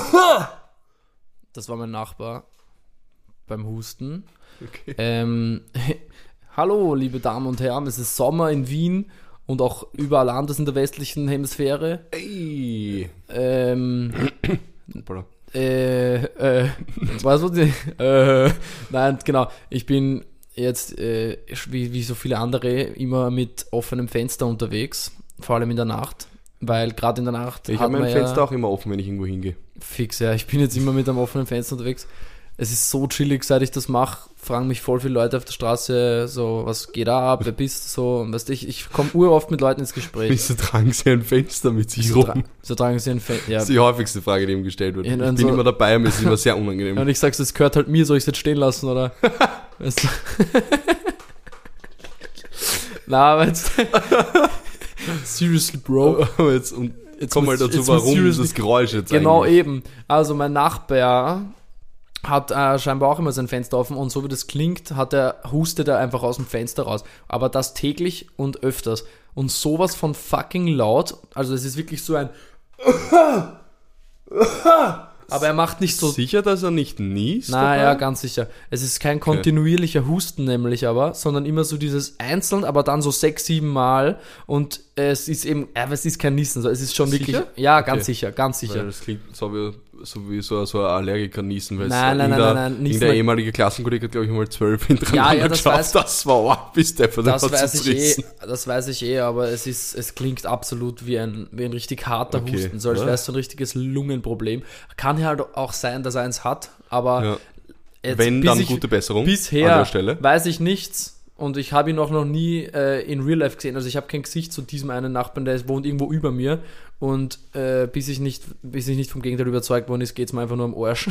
Das war mein Nachbar beim Husten. Okay. Ähm, hallo, liebe Damen und Herren, es ist Sommer in Wien und auch überall anders in der westlichen Hemisphäre. Ey. Ähm, äh, äh, was? Äh, nein, genau. Ich bin jetzt, äh, wie, wie so viele andere, immer mit offenem Fenster unterwegs, vor allem in der Nacht. Weil gerade in der Nacht Ich habe mein Fenster ja, auch immer offen, wenn ich irgendwo hingehe. Fix, ja. Ich bin jetzt immer mit einem offenen Fenster unterwegs. Es ist so chillig, seit ich das mache, fragen mich voll viele Leute auf der Straße so, was geht da ab, wer bist du so, und weißt du, ich, ich komme uroft mit Leuten ins Gespräch. Wieso tragen sie ein Fenster mit sich So, rum? tra so tragen sie ein Fenster, ja. Das ist die häufigste Frage, die ihm gestellt wird. Ja, ich bin so- immer dabei, mir ist es immer sehr unangenehm. Und ich sag's, das gehört halt mir, soll ich es jetzt stehen lassen, oder? Weißt du? Na, aber jetzt. Seriously, Bro. Aber jetzt, und Jetzt komm mal dazu, jetzt warum das Geräusch jetzt Genau eigentlich. eben. Also mein Nachbar hat äh, scheinbar auch immer sein Fenster offen und so wie das klingt, hat er, hustet er einfach aus dem Fenster raus. Aber das täglich und öfters. Und sowas von fucking laut. Also es ist wirklich so ein Aber er macht nicht so Sicher, dass er nicht niest? Naja, dabei? ganz sicher. Es ist kein kontinuierlicher Husten nämlich aber, sondern immer so dieses einzeln, aber dann so sechs, sieben Mal und es ist eben, äh, es ist kein Niesen, so, es ist schon wirklich, Sicher? ja, ganz Okay. sicher, ganz Weil sicher. das klingt so wie so, wie so, so ein Allergiker niesen, weil Nein, nein, nein, nein, nein, irgendein ehemaliger Klassenkollege hat, glaube ich, mal zwölf hintereinander Ja, ja, das geschafft. weiß- Das war wow, bis der von Das weiß ich eh, das weiß ich eh, aber es ist, es klingt absolut wie ein, wie ein richtig harter Okay, Husten, so als ja. wäre es so ein richtiges Lungenproblem. Kann ja halt auch sein, dass er eins hat, aber Ja. jetzt, Wenn, dann ich- gute Besserung Bisher an der Stelle. weiß ich nichts und ich habe ihn auch noch nie äh, in Real Life gesehen. Also ich habe kein Gesicht zu diesem einen Nachbarn, der wohnt irgendwo über mir. Und äh, bis, ich nicht, bis ich nicht vom Gegenteil überzeugt worden ist, geht es mir einfach nur am Arsch.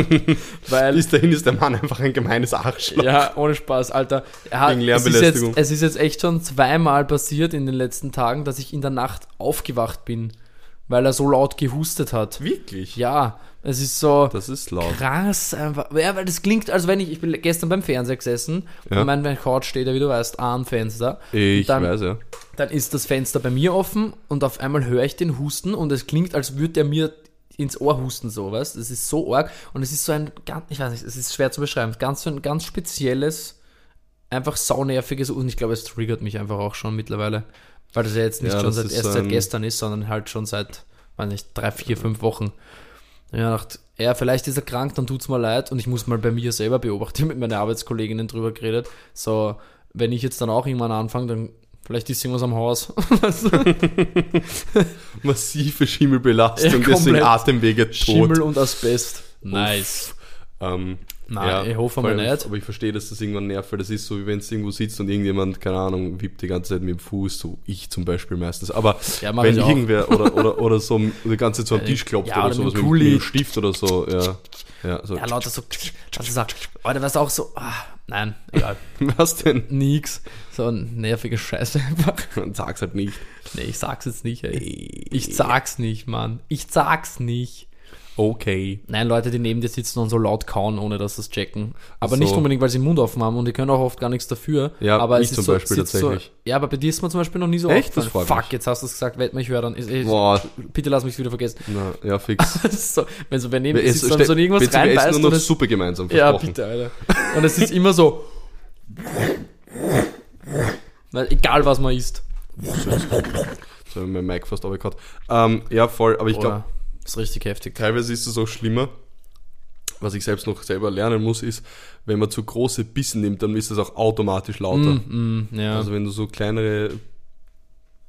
Weil, Bis dahin ist der Mann einfach ein gemeines Arschloch. ja, ohne Spaß, Alter. Er hat, Wegen es, ist jetzt, es ist jetzt echt schon zweimal passiert in den letzten Tagen, dass ich in der Nacht aufgewacht bin, weil er so laut gehustet hat. Wirklich? Ja, es ist so Das ist laut. krass einfach. Ja, weil das klingt, als wenn ich, ich bin gestern beim Fernseher gesessen Ja. und mein, mein Couch steht ja, wie du weißt, am Fenster. Ich dann, weiß ja. Dann ist das Fenster bei mir offen und auf einmal höre ich den Husten und es klingt, als würde er mir ins Ohr husten, so, weißt Das ist so arg und es ist so ein, ganz, ich weiß nicht, es ist schwer zu beschreiben, ganz so ein ganz spezielles, einfach saunerviges und ich glaube, es triggert mich einfach auch schon mittlerweile, weil das ja jetzt nicht Ja, schon seit, erst seit gestern ist, sondern halt schon seit, weiß nicht, drei, vier, fünf Wochen. Ja, dachte, ja, vielleicht ist er krank, dann tut's mir leid und ich muss mal bei mir selber beobachten, mit meinen Arbeitskolleginnen drüber geredet. So, wenn ich jetzt dann auch irgendwann anfange, dann vielleicht ist irgendwas am Haus. Massive Schimmelbelastung, Ja, deswegen. Atemwege tot. Schimmel und Asbest. Nice. Ähm, Nein, ich hoffe mal allem- nicht. Aber ich verstehe, dass das irgendwann nervt, weil das ist so, wie wenn es irgendwo sitzt und irgendjemand, keine Ahnung, wippt die ganze Zeit mit dem Fuß, so ich zum Beispiel meistens. Aber Ja, wenn irgendwer oder, oder, oder so die ganze Zeit so am Äh, Tisch klopft ja, oder oder sowas mit mit, dem dem Stift oder so, ja. Ja, so. Ja, lauter so, das ist auch, Alter, was auch so, ah, nein, egal, Was denn? nix. So ein nerviger Scheiß einfach. Man sag's halt nicht. Nee, ich sag's jetzt nicht, ey. Ich sag's nicht, Mann. Ich sag's nicht. Okay. Nein, Leute, die neben dir sitzen und so laut kauen, ohne dass sie es checken. Aber so. nicht unbedingt, weil sie den Mund offen haben und die können auch oft gar nichts dafür. Ja, aber ich es ist zum so, Beispiel tatsächlich. So, ja, aber bei dir ist man zum Beispiel noch nie so Echt? Freut Fuck, mich. jetzt hast du es gesagt, werd mal, ich höre dann. Ist, ist, Boah, bitte lass mich wieder vergessen. na, ja, fix. so, wenn so wer neben dir Es sitzt und so irgendwas bitte, wir essen reinbeißt nur noch Suppe gemeinsam, Ja, bitte, Alter. Und es ist immer so. Weil, egal was man isst. So, mein Mic fast abgekaut. Ähm, ja, voll, aber ich glaube? Ist richtig heftig. teilweise ist es auch schlimmer. Was ich selbst noch selber lernen muss, ist, wenn man zu große Bissen nimmt, dann ist es auch automatisch lauter. Mm, ja. Also wenn du so kleinere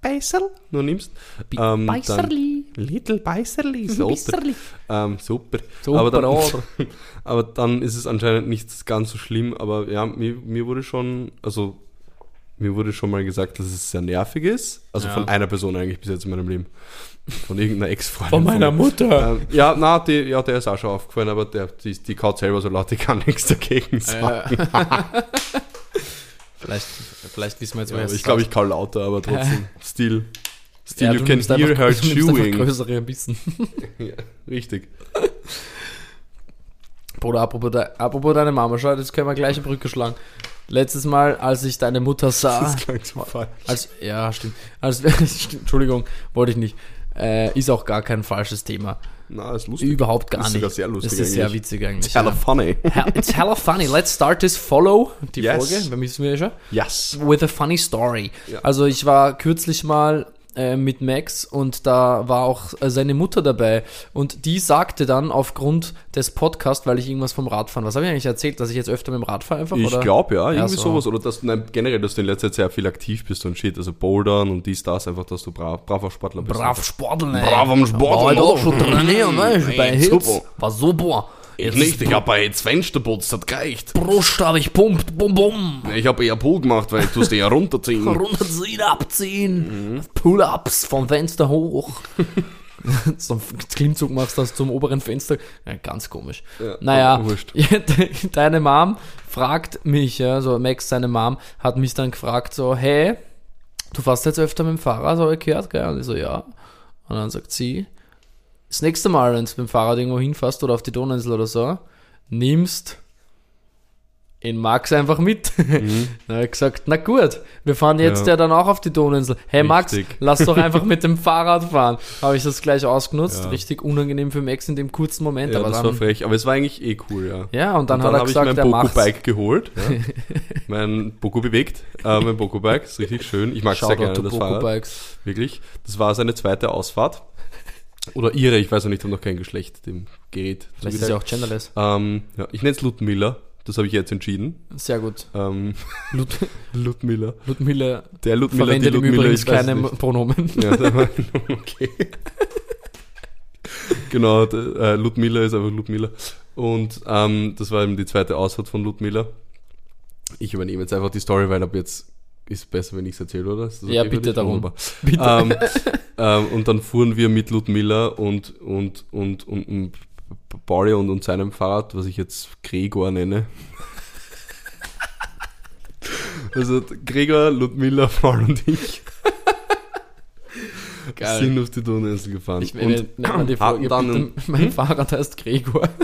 Beißerl nur nimmst, ähm, Beißerli. Little Beißerli, super. Beißerli. Ähm, super. Super, aber, dann, aber dann ist es anscheinend nicht ganz so schlimm. Aber ja, mir, mir wurde schon, also mir wurde schon mal gesagt, dass es sehr nervig ist. Also Ja. von einer Person eigentlich bis jetzt in meinem Leben. Von irgendeiner Ex-Freundin. Von meiner mir. Mutter. Ähm, ja, na, die, ja, der ist auch schon aufgefallen, aber der, die, die kaut selber so laut, die kann nichts dagegen sagen. Äh, vielleicht, vielleicht wissen wir jetzt, Ja, es ich glaube, ich kau lauter, aber trotzdem. Still. Still, Ja, you du can hear einfach- her chewing. größere Bissen. Ja, richtig. Bruder, apropos, de, apropos deine Mama, schau, das können wir gleich eine Brücke schlagen. Letztes Mal, als ich deine Mutter sah, Das klang zu falsch. als, ja, stimmt, als, stimmt, Entschuldigung, wollte ich nicht, äh, ist auch gar kein falsches Thema. Na, ist lustig. Überhaupt gar Ist nicht. sogar sehr lustig Das ist sehr eigentlich. witzig eigentlich. Hella ja. funny. It's hella funny. Let's start this follow, die Yes. Folge, wir müssen wir ja schon, Yes. with a funny story. Ja. Also ich war kürzlich mal äh, mit Max und da war auch äh, seine Mutter dabei und die sagte dann aufgrund des Podcasts, weil ich irgendwas vom Radfahren, was habe ich eigentlich erzählt, dass ich jetzt öfter mit dem Rad fahre einfach? Ich glaube ja, irgendwie so. sowas. Oder dass, nein, generell, dass du in letzter Zeit sehr viel aktiv bist und shit. Also Bouldern und dies, das, einfach, dass du brav, braver Sportler bist. Brav Sporteln, ey. Brav am Sporteln, War heute auch schon trainieren, ne? Bei super. War super. Ich nicht, ich habe jetzt Fenster putzt, hat gereicht. Brust habe ich pumpt, bum bum. Ich habe eher Pull gemacht, weil du es dir ja runterziehen. Runterziehen, abziehen. Mhm. Pull-ups vom Fenster hoch. so einen Klimmzug machst, das zum oberen Fenster. Ja, ganz komisch. Ja, naja, deine Mom fragt mich, ja, so Max, seine Mom, hat mich dann gefragt, so, hey, du fährst jetzt öfter mit dem Fahrrad, habe ich gehört, gell? Und ich so, ja. Und dann sagt sie, das nächste Mal, wenn du mit dem Fahrrad irgendwo hinfährst oder auf die Donauinsel oder so, nimmst in Max einfach mit. Mhm. Dann ich gesagt, na gut, wir fahren jetzt Ja. ja, dann auch auf die Donauinsel. Hey Max, Richtig. lass doch einfach mit dem Fahrrad fahren. Habe ich das gleich ausgenutzt. Ja. Richtig unangenehm für Max in dem kurzen Moment. Ja, aber das dann, war frech. Aber es war eigentlich eh cool, ja. ja, und dann, Und hat er habe ich gesagt, mein. Boku-Bike geholt. Ja. mein Boku bewegt. Äh, mein Boku-Bike ist richtig schön. Ich mag sehr Shoutout gerne das Boko Fahrrad. Wirklich. Das war seine zweite Ausfahrt. Oder ihre, ich weiß ja nicht, ich habe noch kein Geschlecht dem Gerät. Vielleicht ist ja auch genderless. ähm, ja, ich nenne es Ludmilla. Das habe ich jetzt entschieden. Sehr gut. Ähm, Lud Ludmilla. Ludmilla Der Ludmilla, die verwendet im Ludmilla, Übrigen ich weiß keine. Pronomen. Ja, okay. genau, äh, Ludmilla ist einfach Ludmilla. Und ähm, das war eben die zweite Ausfahrt von Ludmilla. Ich übernehme jetzt einfach die Story, weil ab jetzt ist besser, wenn ich es erzähle, oder? Das Ja, bitte darum. Bitte. Ähm, ähm, und dann fuhren wir mit Ludmilla und, und, und, und, und Pauli und, und seinem Fahrrad, was ich jetzt Gregor nenne. Also Gregor, Ludmilla, Paul und ich Geil. sind auf die Donauinsel gefahren. Ich werde und die Folge dann bitte, mein Fahrrad heißt Gregor.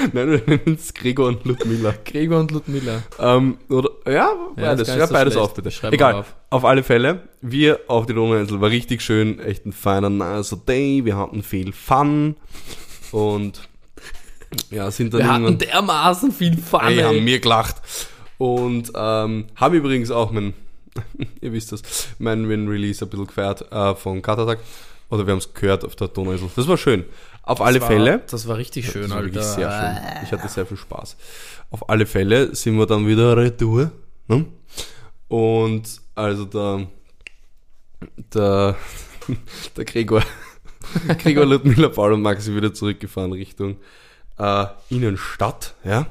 Nein, wir nennen es Gregor und Ludmilla. Gregor und Ludmilla. Ähm, oder, ja, Ja, beides. gar Schreib beides schlecht. auf, bitte. Schreib Egal. auf. Auf alle Fälle, wir auf die Donauinsel war richtig schön, echt ein feiner, nicer Day. Wir hatten viel Fun und ja, sind dann Wir hatten dermaßen viel Fun. Ey, haben mir gelacht. Und ähm, haben übrigens auch mein, ihr wisst das, mein Win-Release ein bisschen gefeiert äh, von Katatak. Oder wir haben es gehört auf der Donauinsel. Das war schön. Auf alle Das war- Fälle. Das war richtig schön, Das war Alter. wirklich sehr schön. Ich hatte sehr viel Spaß. Auf alle Fälle sind wir dann wieder retour. Ne? Und also der, der, der Gregor, Gregor Ludmilla, Paul und Max sind wieder zurückgefahren Richtung äh, Innenstadt. Ja?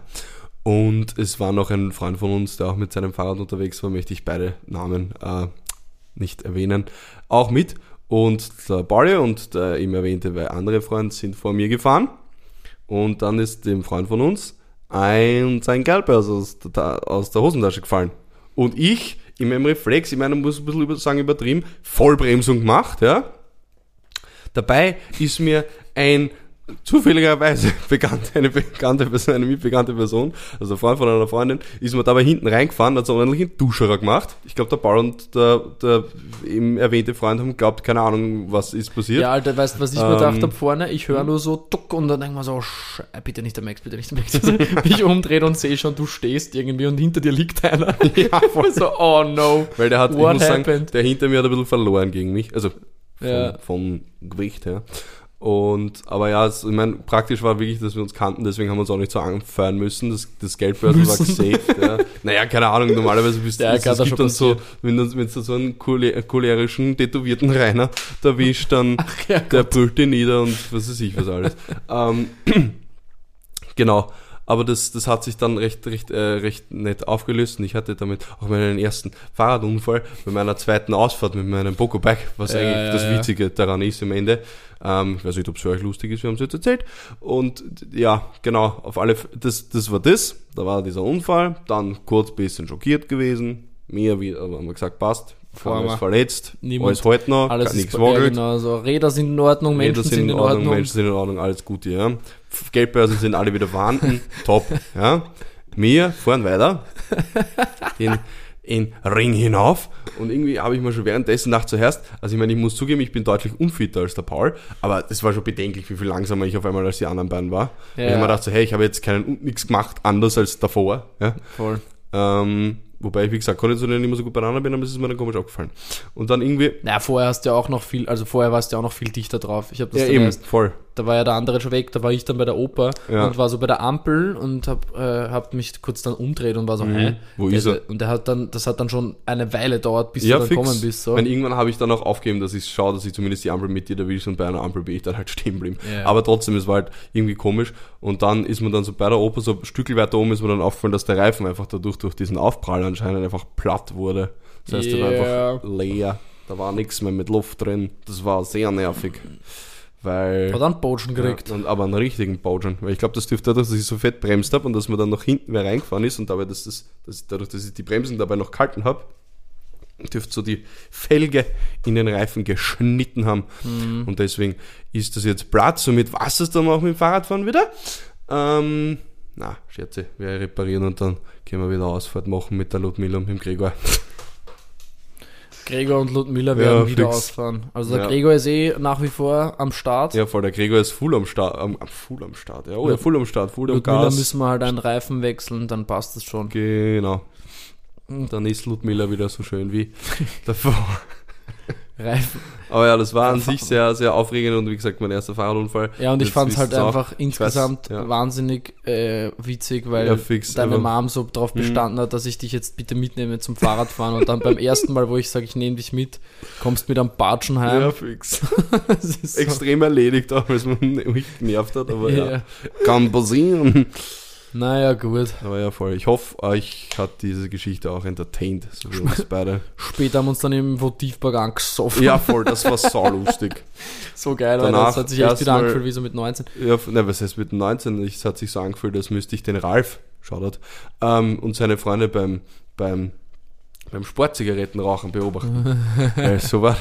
Und es war noch ein Freund von uns, der auch mit seinem Fahrrad unterwegs war, möchte ich beide Namen äh, nicht erwähnen, auch mit. Und der Pauli und der eben erwähnte andere Freund sind vor mir gefahren. Und dann ist dem Freund von uns ein sein Geldbörse aus der, aus der Hosentasche gefallen. Und ich, in meinem Reflex, ich meine, muss ein bisschen über, sagen übertrieben, Vollbremsung gemacht, ja. Dabei ist mir ein zufälligerweise bekannte, eine bekannte Person, eine mitbekannte Person, also Freund von einer Freundin, ist mir dabei hinten reingefahren, hat so ordentlich einen Duscherer gemacht. Ich glaube, der Paul und der, der eben erwähnte Freund haben glaubt, keine Ahnung, was ist passiert. Ja, Alter, weißt du, was ich mir Ähm, gedacht habe vorne? Ich höre nur so duck und dann denke ich mir so, Sch äh, bitte nicht der Max, bitte nicht der Max. Also, mich umdreht und sehe schon, du stehst irgendwie und hinter dir liegt einer. Ja, voll. so, oh no. Weil der hat, ich What muss sagen, happened? der hinter mir hat ein bisschen verloren gegen mich. Also vom, Ja. vom Gewicht her. Und, aber ja, es, ich meine, praktisch war wirklich, dass wir uns kannten, deswegen haben wir uns auch nicht so anfeuern müssen. Das, das Geldbörsel war gesaved, ja. Naja, keine Ahnung, normalerweise bist du, Ja, kann es gibt dann so, wenn du, wenn du so einen chole- cholerischen, tätowierten Rainer erwischt, dann, ja, der brüllt dir nieder und was weiß ich was alles. ähm, genau. Aber das, das hat sich dann recht, recht, äh, recht nett aufgelöst und ich hatte damit auch meinen ersten Fahrradunfall bei meiner zweiten Ausfahrt mit meinem Boko-Bike, was Ja, eigentlich ja, das ja. Witzige daran ist im Ende. Ähm, ich weiß nicht, ob es für euch lustig ist, wir haben es jetzt erzählt. Und ja, genau, auf alle, F- das, das war das, da war dieser Unfall, dann kurz bisschen schockiert gewesen, mir wie, aber haben wir gesagt, passt, Vorher mal. verletzt, Niemand- alles heute noch, Alles nichts ist ja, wackelt. genau, so. Räder sind in Ordnung, Menschen Räder sind in Ordnung. Menschen sind in Ordnung, alles Gute, ja. Geldbörsen sind alle wieder vorhanden, top, ja. Wir fahren weiter. Den in Ring hinauf und irgendwie habe ich mir schon währenddessen gedacht zuerst, also ich meine, ich muss zugeben, ich bin deutlich unfitter als der Paul, aber das war schon bedenklich, wie viel langsamer ich auf einmal als die anderen beiden war. Ja. Ich habe mir gedacht so, hey, ich habe jetzt keinen nichts gemacht, anders als davor. Ja? Voll. Ähm, wobei ich, wie gesagt, konditionell nicht mehr so gut beieinander bin, aber es ist mir dann komisch aufgefallen. Und dann irgendwie, Na, vorher hast du ja auch noch viel, also vorher warst du ja auch noch viel dichter drauf. Ich habe das ja eben, erst, voll. Da war ja der andere schon weg, da war ich dann bei der Oper Ja. und war so bei der Ampel und hab, äh, hab mich kurz dann umdreht und war so, hä? Mhm. Wo der, ist er? Und der hat dann, das hat dann schon eine Weile dauert, bis Ja, du dann fix. kommen bist. So. Weil irgendwann habe ich dann auch aufgegeben, dass ich schaue, dass ich zumindest die Ampel mit dir erwische und bei einer Ampel bin ich dann halt stehen geblieben. Ja. Aber trotzdem, es war halt irgendwie komisch. Und dann ist man dann so bei der Oper, so ein Stückel weiter oben ist mir dann aufgefallen, dass der Reifen einfach dadurch, durch diesen Aufprall anscheinend einfach platt wurde. Das heißt, der war einfach leer. Da war nichts mehr mit Luft drin. Das war sehr nervig. Weil. Hat dann Botschen gekriegt. Ja, und, aber einen richtigen Baujan. Weil ich glaube, das dürfte dadurch, dass ich so fett bremst habe und dass man dann nach hinten wer reingefahren ist und dabei, dass das, dass, dadurch, dass ich die Bremsen dabei noch gehalten habe, dürfte so die Felge in den Reifen geschnitten haben. Mhm. Und deswegen ist das jetzt Platz. Somit war es dann auch mit dem Fahrradfahren wieder. Ähm, na, Scherze, wir reparieren und dann können wir wieder Ausfahrt machen mit der Ludmilla und mit dem Gregor. Gregor und Ludmilla Ja, werden wieder fix. ausfahren. Also der Ja. Gregor ist eh nach wie vor am Start. Ja, voll, der Gregor ist full am Start. Am, am full am Start, ja. Oh, ja, full am Start, full am Ludmilla Gas. müssen wir halt einen Reifen wechseln, dann passt es schon. Genau. Und dann ist Ludmilla wieder so schön wie davor. Reifen. Aber ja, das war an sich sehr, sehr aufregend und wie gesagt, mein erster Fahrradunfall. Ja, und ich fand es halt einfach insgesamt ja. wahnsinnig äh, witzig, weil Ja, fix, deine aber- Mom so drauf bestanden hat, dass ich dich jetzt bitte mitnehme zum Fahrradfahren und dann beim ersten Mal, wo ich sage, ich nehme dich mit, kommst mit am Batschen Ja, heim. fix. Das ist so- Extrem erledigt, auch weil es mich genervt hat, aber ja. Ja. Kann passieren. Naja, gut. Aber ja, voll. Ich hoffe, euch hat diese Geschichte auch entertained, so wie uns beide. Später haben wir uns dann im Votivpark angesoffen. Ja, voll, das war saulustig. So geil. Danach Das hat sich echt wieder erstmal- angefühlt wie so mit 19. Ja, ne, was heißt mit 19? Es hat sich so angefühlt, als müsste ich den Ralf, Shoutout, ähm, und seine Freunde beim, beim, beim Sportzigarettenrauchen beobachten. Weil so war,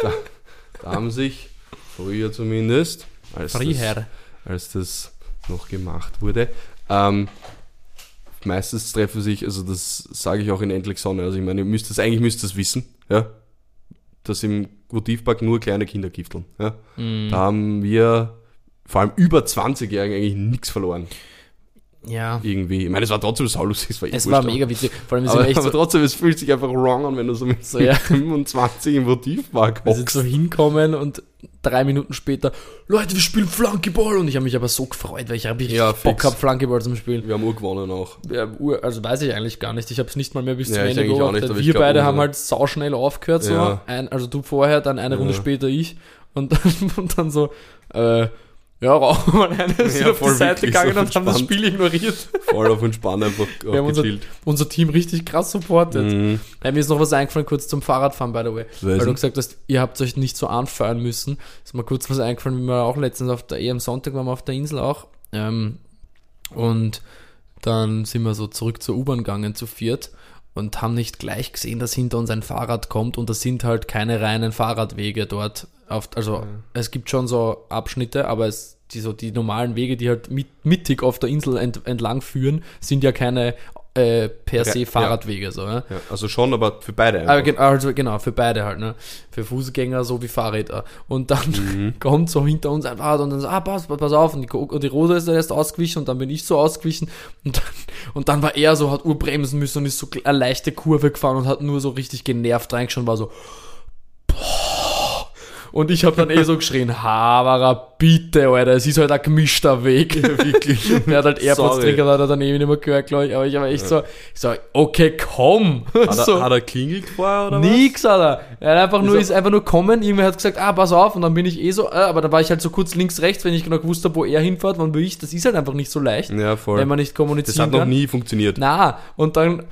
da, da haben sich früher zumindest, als das, als das noch gemacht wurde, ähm, meistens treffen sich, also das sage ich auch in Endlich Sonne, also ich meine, ihr müsst das, eigentlich müsst ihr das wissen, ja, dass im Votivpark nur kleine Kinder gifteln, ja. Mhm. Da haben wir vor allem über 20-Jährigen eigentlich nichts verloren. Ja. Irgendwie. Ich meine, es war trotzdem saulustig, es war, eh Es war mega witzig. Vor allem sind Aber, echt aber so, trotzdem, es fühlt sich einfach wrong an, wenn du so mit, So, ja. mit 25 im sind hockst. so hinkommen und drei Minuten später, Leute, wir spielen Flankeball. Und ich habe mich aber so gefreut, weil ich habe Ja, Bock gehabt, Flankeball zum Spielen. Wir haben Uhr gewonnen auch. Ja, Ur- also weiß ich eigentlich gar nicht. Ich habe es nicht mal mehr bis Ja, zum Ende beobachtet. Wir glaub, beide haben halt sauschnell aufgehört. So. Ein, also du vorher, dann eine. Runde später ich. Und dann, und dann so, äh, ja, rauchen wir mal eine, sind Ja, auf die Seite gegangen und haben das. Spiel ignoriert. Voll auf entspannt einfach Wir haben unser, unser Team richtig krass supportet. Mhm. Ja, mir ist noch was eingefallen, kurz zum Fahrradfahren, by the way. Weil du gesagt hast, ihr habt euch nicht so anfeuern müssen. Ist mir kurz was eingefallen, wie wir auch letztens auf der, eh am Sonntag waren wir auf der Insel auch. Ähm, und dann sind wir so zurück zur U-Bahn gegangen zu viert und haben nicht gleich gesehen, dass hinter uns ein Fahrrad kommt und das sind halt keine reinen Fahrradwege dort. Auf, also es gibt schon so Abschnitte, aber es, die, so die normalen Wege, die halt mit, mittig auf der Insel ent, entlang führen, sind ja keine äh, per se Ja. Fahrradwege. So, ne? Ja, also schon, aber für beide einfach. Also genau, für beide halt, ne? Für Fußgänger so wie Fahrräder. Und dann Mhm. kommt so hinter uns ein Fahrrad und dann so, ah, pass, pass auf. Und die, und die Rosa ist erst ausgewichen und dann bin ich so ausgewichen. Und dann, und dann war er so, hat urbremsen müssen und ist so eine leichte Kurve gefahren und hat nur so richtig genervt reingeschaut und war so, boah. Und ich habe dann eh so geschrien, Havara, bitte, Alter, es ist halt ein gemischter Weg. wirklich. Er hat halt Airpods drin hat er dann eh nicht mehr gehört, glaube ich. Aber ich war echt so, ich so, okay, komm. Hat er, so. hat er klingelt vorher oder Nix, Alter. Er hat einfach nur, er- ist einfach nur kommen. Irgendwer hat gesagt, ah, pass auf. Und dann bin ich eh so, äh, aber da war ich halt so kurz links, rechts, wenn ich genau gewusst habe, wo er hinfährt, wann will ich. Das ist halt einfach nicht so leicht, was? Ja, voll. wenn man nicht das kommunizieren hat noch kann. nie funktioniert. Na, und dann,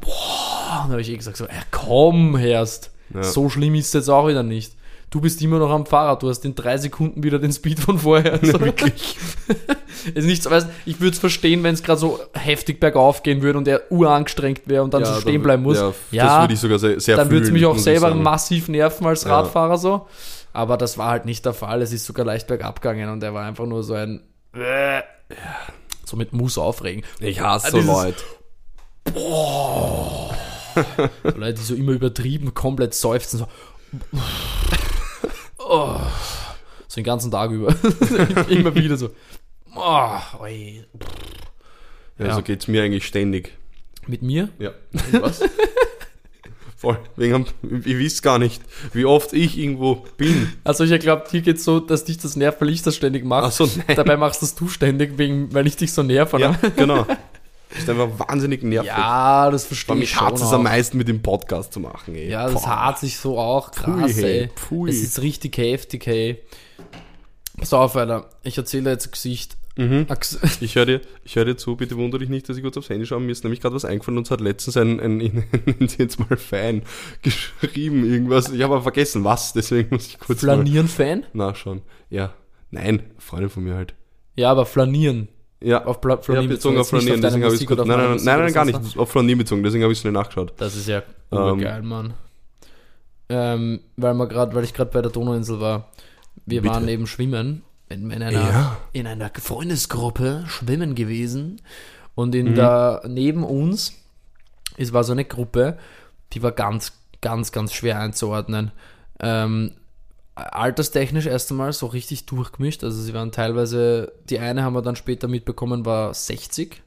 boah, dann habe ich eh gesagt, so, äh, komm, Herst. Ja. So schlimm ist es jetzt auch wieder nicht. Du bist immer noch am Fahrrad, du hast in drei Sekunden wieder den Speed von vorher. Also wirklich. ist nicht so, weißt, ich würde es verstehen, wenn es gerade so heftig bergauf gehen würde und er urangestrengt wäre und dann so stehen bleiben muss. Ja, das würde ich sogar sehr, sehr dann würde es mich auch selber massiv nerven als Ja. Radfahrer so. Aber das war halt nicht der Fall. Es ist sogar leicht bergab gegangen und er war einfach nur so ein äh, so mit Muss aufregen. Ich hasse Dieses- Leute. so Leute, die so immer übertrieben komplett seufzen, so, oh, so den ganzen Tag über. immer wieder so, oh, oi. Ja, Ja. so geht's mir eigentlich ständig. Mit mir? Ja. Was? Voll. Wegen, ihr wisst gar nicht, wie oft ich irgendwo bin. Also ich glaube, hier geht's so, dass dich das nervt, weil ich das ständig mache. Ach so, nein. Dabei machst das du ständig, wegen, weil ich dich so nerve. Ja, genau. Das ist einfach wahnsinnig nervig. ja das verstehe ich mich schon es am meisten mit dem Podcast zu machen, ey. Ja, das hat sich so auch krass, hey, ey. pfui. Es ist richtig heftig, hey. Pass auf, Alter. Ich erzähle jetzt ein Gesicht. Mhm. Ein Ich höre dir, ich hör dir zu, bitte wundere dich nicht, dass ich kurz aufs Handy schaue. Mir ist nämlich gerade was eingefallen. Uns hat letztens ein, ein, ein Sie jetzt mal Fan geschrieben, irgendwas. Ich habe aber vergessen, was, deswegen muss ich kurz Flanieren-Fan? nachschauen. Ja, nein, Freundin von mir halt. Ja, aber Flanieren. Ja, Auf Pla ja Flanieren bezogen auf deine deswegen habe ich kurz, nein, nein, nein, oder nein, gar nicht, auf Flanieren bezogen, deswegen habe ich schnell nachgeschaut. Das ist ja Ähm, geil, Mann. Ähm, weil, wir grad, weil ich gerade bei der Donauinsel war. Wir Bitte. waren eben schwimmen. In, in, einer, Ja. in einer Freundesgruppe schwimmen gewesen. Und in Mhm. der, neben uns, es war so eine Gruppe, die war ganz, ganz, ganz schwer einzuordnen. Ähm, alterstechnisch erst einmal so richtig durchgemischt. Also sie waren teilweise, die eine haben wir dann später mitbekommen, war 60.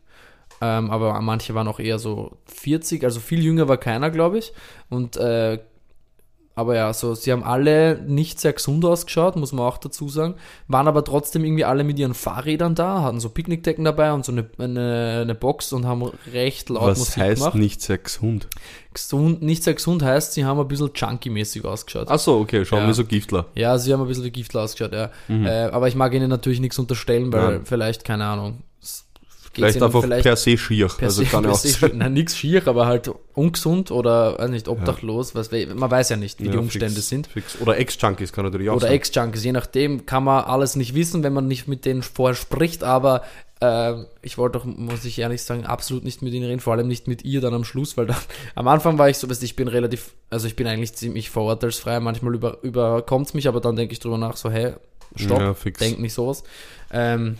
Ähm, aber manche waren auch eher so 40, also viel jünger war keiner, glaube ich. Und äh, aber ja, so, sie haben alle nicht sehr gesund ausgeschaut, muss man auch dazu sagen. Waren aber trotzdem irgendwie alle mit ihren Fahrrädern da, hatten so Picknickdecken dabei und so eine, eine, eine Box und haben recht laut Was Musik heißt gemacht. nicht sehr gesund? Gesund, nicht sehr gesund heißt, sie haben ein bisschen junkie-mäßig ausgeschaut. Ach so, okay, schauen Ja. wir so Giftler. Ja, sie haben ein bisschen wie Giftler ausgeschaut, ja. Äh, aber ich mag ihnen natürlich nichts unterstellen, weil Mhm. Nein. vielleicht, keine Ahnung, es Vielleicht einfach per se schier. per also se, kann ja per auch se schier, nein, nichts schier, aber halt ungesund oder weiß nicht, obdachlos, was, we- man weiß ja nicht, wie die Ja, Umstände fix, sind. Fix. Oder Ex-Junkies kann natürlich auch Oder. Ex-Junkies, je nachdem, kann man alles nicht wissen, wenn man nicht mit denen vorher spricht, aber äh, ich wollte doch, muss ich ehrlich sagen, absolut nicht mit ihnen reden, vor allem nicht mit ihr dann am Schluss, weil dann, am Anfang war ich so, weißt, ich bin relativ, also ich bin eigentlich ziemlich vorurteilsfrei, manchmal über, überkommt mich, aber dann denke ich drüber nach, so, hey, stopp, Ja, denk nicht sowas. Ähm,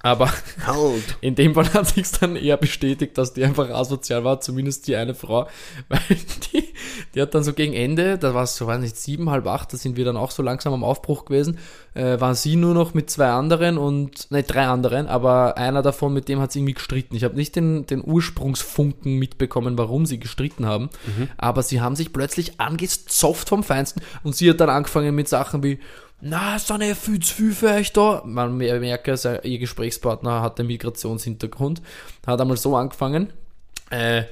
aber Halt. in dem Fall hat sich dann eher bestätigt, dass die einfach asozial war, zumindest die eine Frau, weil die, die hat dann so gegen Ende, da war es so, weiß nicht, sieben, halb acht, da sind wir dann auch so langsam am Aufbruch gewesen, äh, waren sie nur noch mit zwei anderen und, ne, drei anderen, aber einer davon, mit dem hat sie irgendwie gestritten. Ich habe nicht den, den Ursprungsfunken mitbekommen, warum sie gestritten haben, aber sie haben sich plötzlich angezopft vom Feinsten und sie hat dann angefangen mit Sachen wie, na, ist doch nicht viel zu viel für euch da. Man mer- merke, sein- ihr Gesprächspartner hat einen Migrationshintergrund. Hat einmal so angefangen. Äh,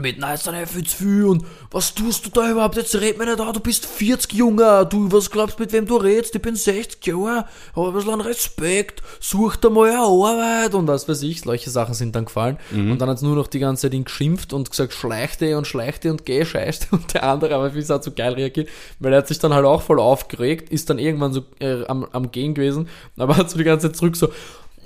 mit, na, ist zu viel und was tust du da überhaupt? Jetzt red mir nicht da, du bist 40 Junger, du, was glaubst du, mit wem du redest? Ich bin 60 Jahre, hab ein bisschen an Respekt, such dir mal eine Arbeit und was weiß ich, solche Sachen sind dann gefallen. Und dann hat's nur noch die ganze Zeit ihn geschimpft und gesagt, schleichte und schleichte und geh, scheiße. Und der andere, aber wie hat so geil reagiert, weil er hat sich dann halt auch voll aufgeregt, ist dann irgendwann so äh, am, am Gehen gewesen, aber hat so die ganze Zeit zurück so,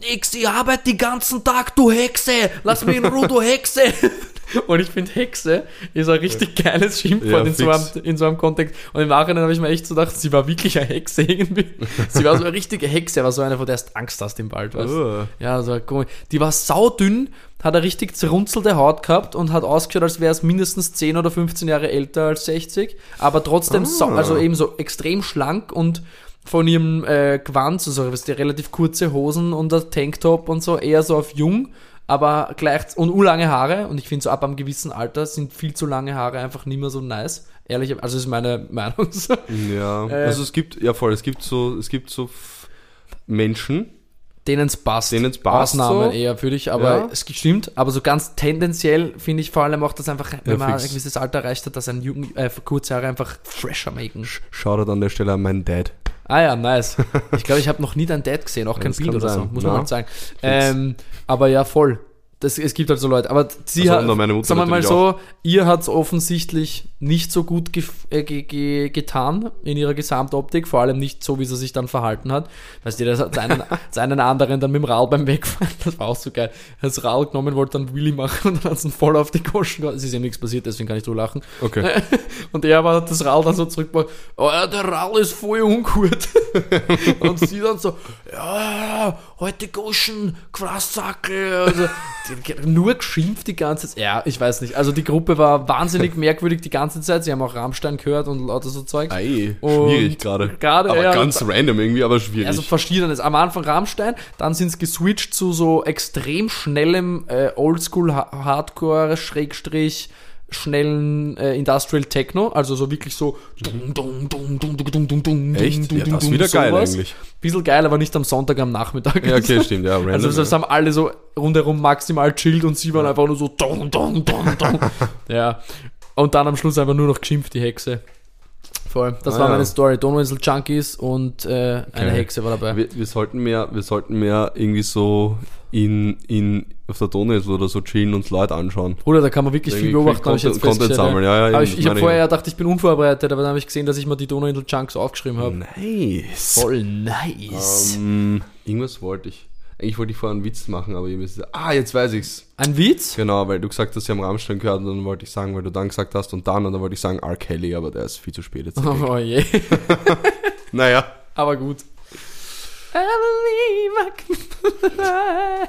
Nix, ich arbeite den ganzen Tag, du Hexe! Lass mich in Ruhe, du Hexe! Und ich finde, Hexe ist ein richtig geiles Schimpfwort Ja, in, so einem, in so einem Kontext. Und im Nachhinein habe ich mir echt so gedacht, sie war wirklich eine Hexe irgendwie. sie war so eine richtige Hexe, aber so eine, von der du Angst hast im Wald, weißt? Oh. Ja, so komisch. Die war saudünn, hat eine richtig zerrunzelte Haut gehabt und hat ausgeschaut, als wäre es mindestens 10 oder 15 Jahre älter als 60, aber trotzdem, sau, Ah. also eben so extrem schlank und von ihrem äh, Quanz, also du, relativ kurze Hosen und ein Tanktop und so, eher so auf jung, aber gleich und urlange Haare und ich finde so ab einem gewissen Alter sind viel zu lange Haare einfach nicht mehr so nice. Ehrlich, also ist meine Meinung so. Ja, Äh, also es gibt, ja voll, es gibt so, es gibt so Menschen, denen es passt. Denen's passt, Ausnahmen so. eher, würde ich, aber Ja. es stimmt. Aber so ganz tendenziell finde ich vor allem auch, dass einfach, wenn Ja, man fix. ein gewisses Alter erreicht hat, dass ein Jugend, äh, kurze Haare einfach fresher machen. Shoutout an der Stelle an meinen Dad. Ah ja, nice. Ich glaube, ich habe noch nie dein Dad gesehen, auch kein Bild oder so, sein. muss man halt sagen. Ähm, aber ja, voll. Das, es gibt halt so Leute. Aber sie Also, hat, meine Mutter sagen wir mal so, ihr hat es offensichtlich nicht so gut gef- äh, ge ge getan in ihrer Gesamtoptik, vor allem nicht so, wie sie sich dann verhalten hat. Weißt du, das hat einen, das einen anderen dann mit dem Rad beim Wegfahren, das war auch so geil. Das Rad genommen, wollte dann Willy machen und dann hat es voll auf die Goschen. Es ist ja nichts passiert, deswegen kann ich drüber lachen. Okay. Und er war das Rad dann so zurückgebracht, oh ja, der Rall ist voll ungut. und sie dann so, ja, heute Goschen, Quassackel. Also, nur geschimpft die ganze Zeit. Ja, ich weiß nicht. Also die Gruppe war wahnsinnig merkwürdig die ganze Zeit. Sie haben auch Rammstein gehört und lauter so Zeug. Ei, Und schwierig gerade. gerade, Aber ja, ganz random irgendwie, aber schwierig. Also verschiedenes. Am Anfang Rammstein, dann sind es geswitcht zu so extrem schnellem äh, Oldschool Ha- Hardcore Schrägstrich schnellen äh, Industrial Techno, also so wirklich so Echt? Ja, das ist wieder geil sowas. eigentlich. Bisschen geil, aber nicht am Sonntag am Nachmittag. Ja, okay, stimmt, ja, random, Also das ja. haben alle so rundherum maximal chillt und sie waren einfach nur so Ja. Und dann am Schluss einfach nur noch geschimpft, die Hexe. Voll. Das ah, war ja. meine Story. Donauinsel Junkies und äh, eine. Hexe war dabei. Wir, wir, sollten mehr, wir sollten mehr irgendwie so in, in, auf der Donauinsel oder so chillen und Leute anschauen. Bruder, da kann man wirklich viel beobachten, habe ich jetzt Content- sammeln, ja, ja, eben, ich, ich habe vorher ja. gedacht, ich bin unvorbereitet, aber dann habe ich gesehen, dass ich mir die Donauinsel Junks aufgeschrieben habe. Nice. Voll nice. Ähm, irgendwas wollte ich. Eigentlich wollte ich vorher einen Witz machen, aber ihr wisst, ah, jetzt weiß ich's. Ein Witz? Genau, weil du gesagt hast, sie haben Rammstein gehört und dann wollte ich sagen, weil du dann gesagt hast und dann und dann wollte ich sagen R. Kelly, aber der ist viel zu spät jetzt. Oh je. naja. aber gut.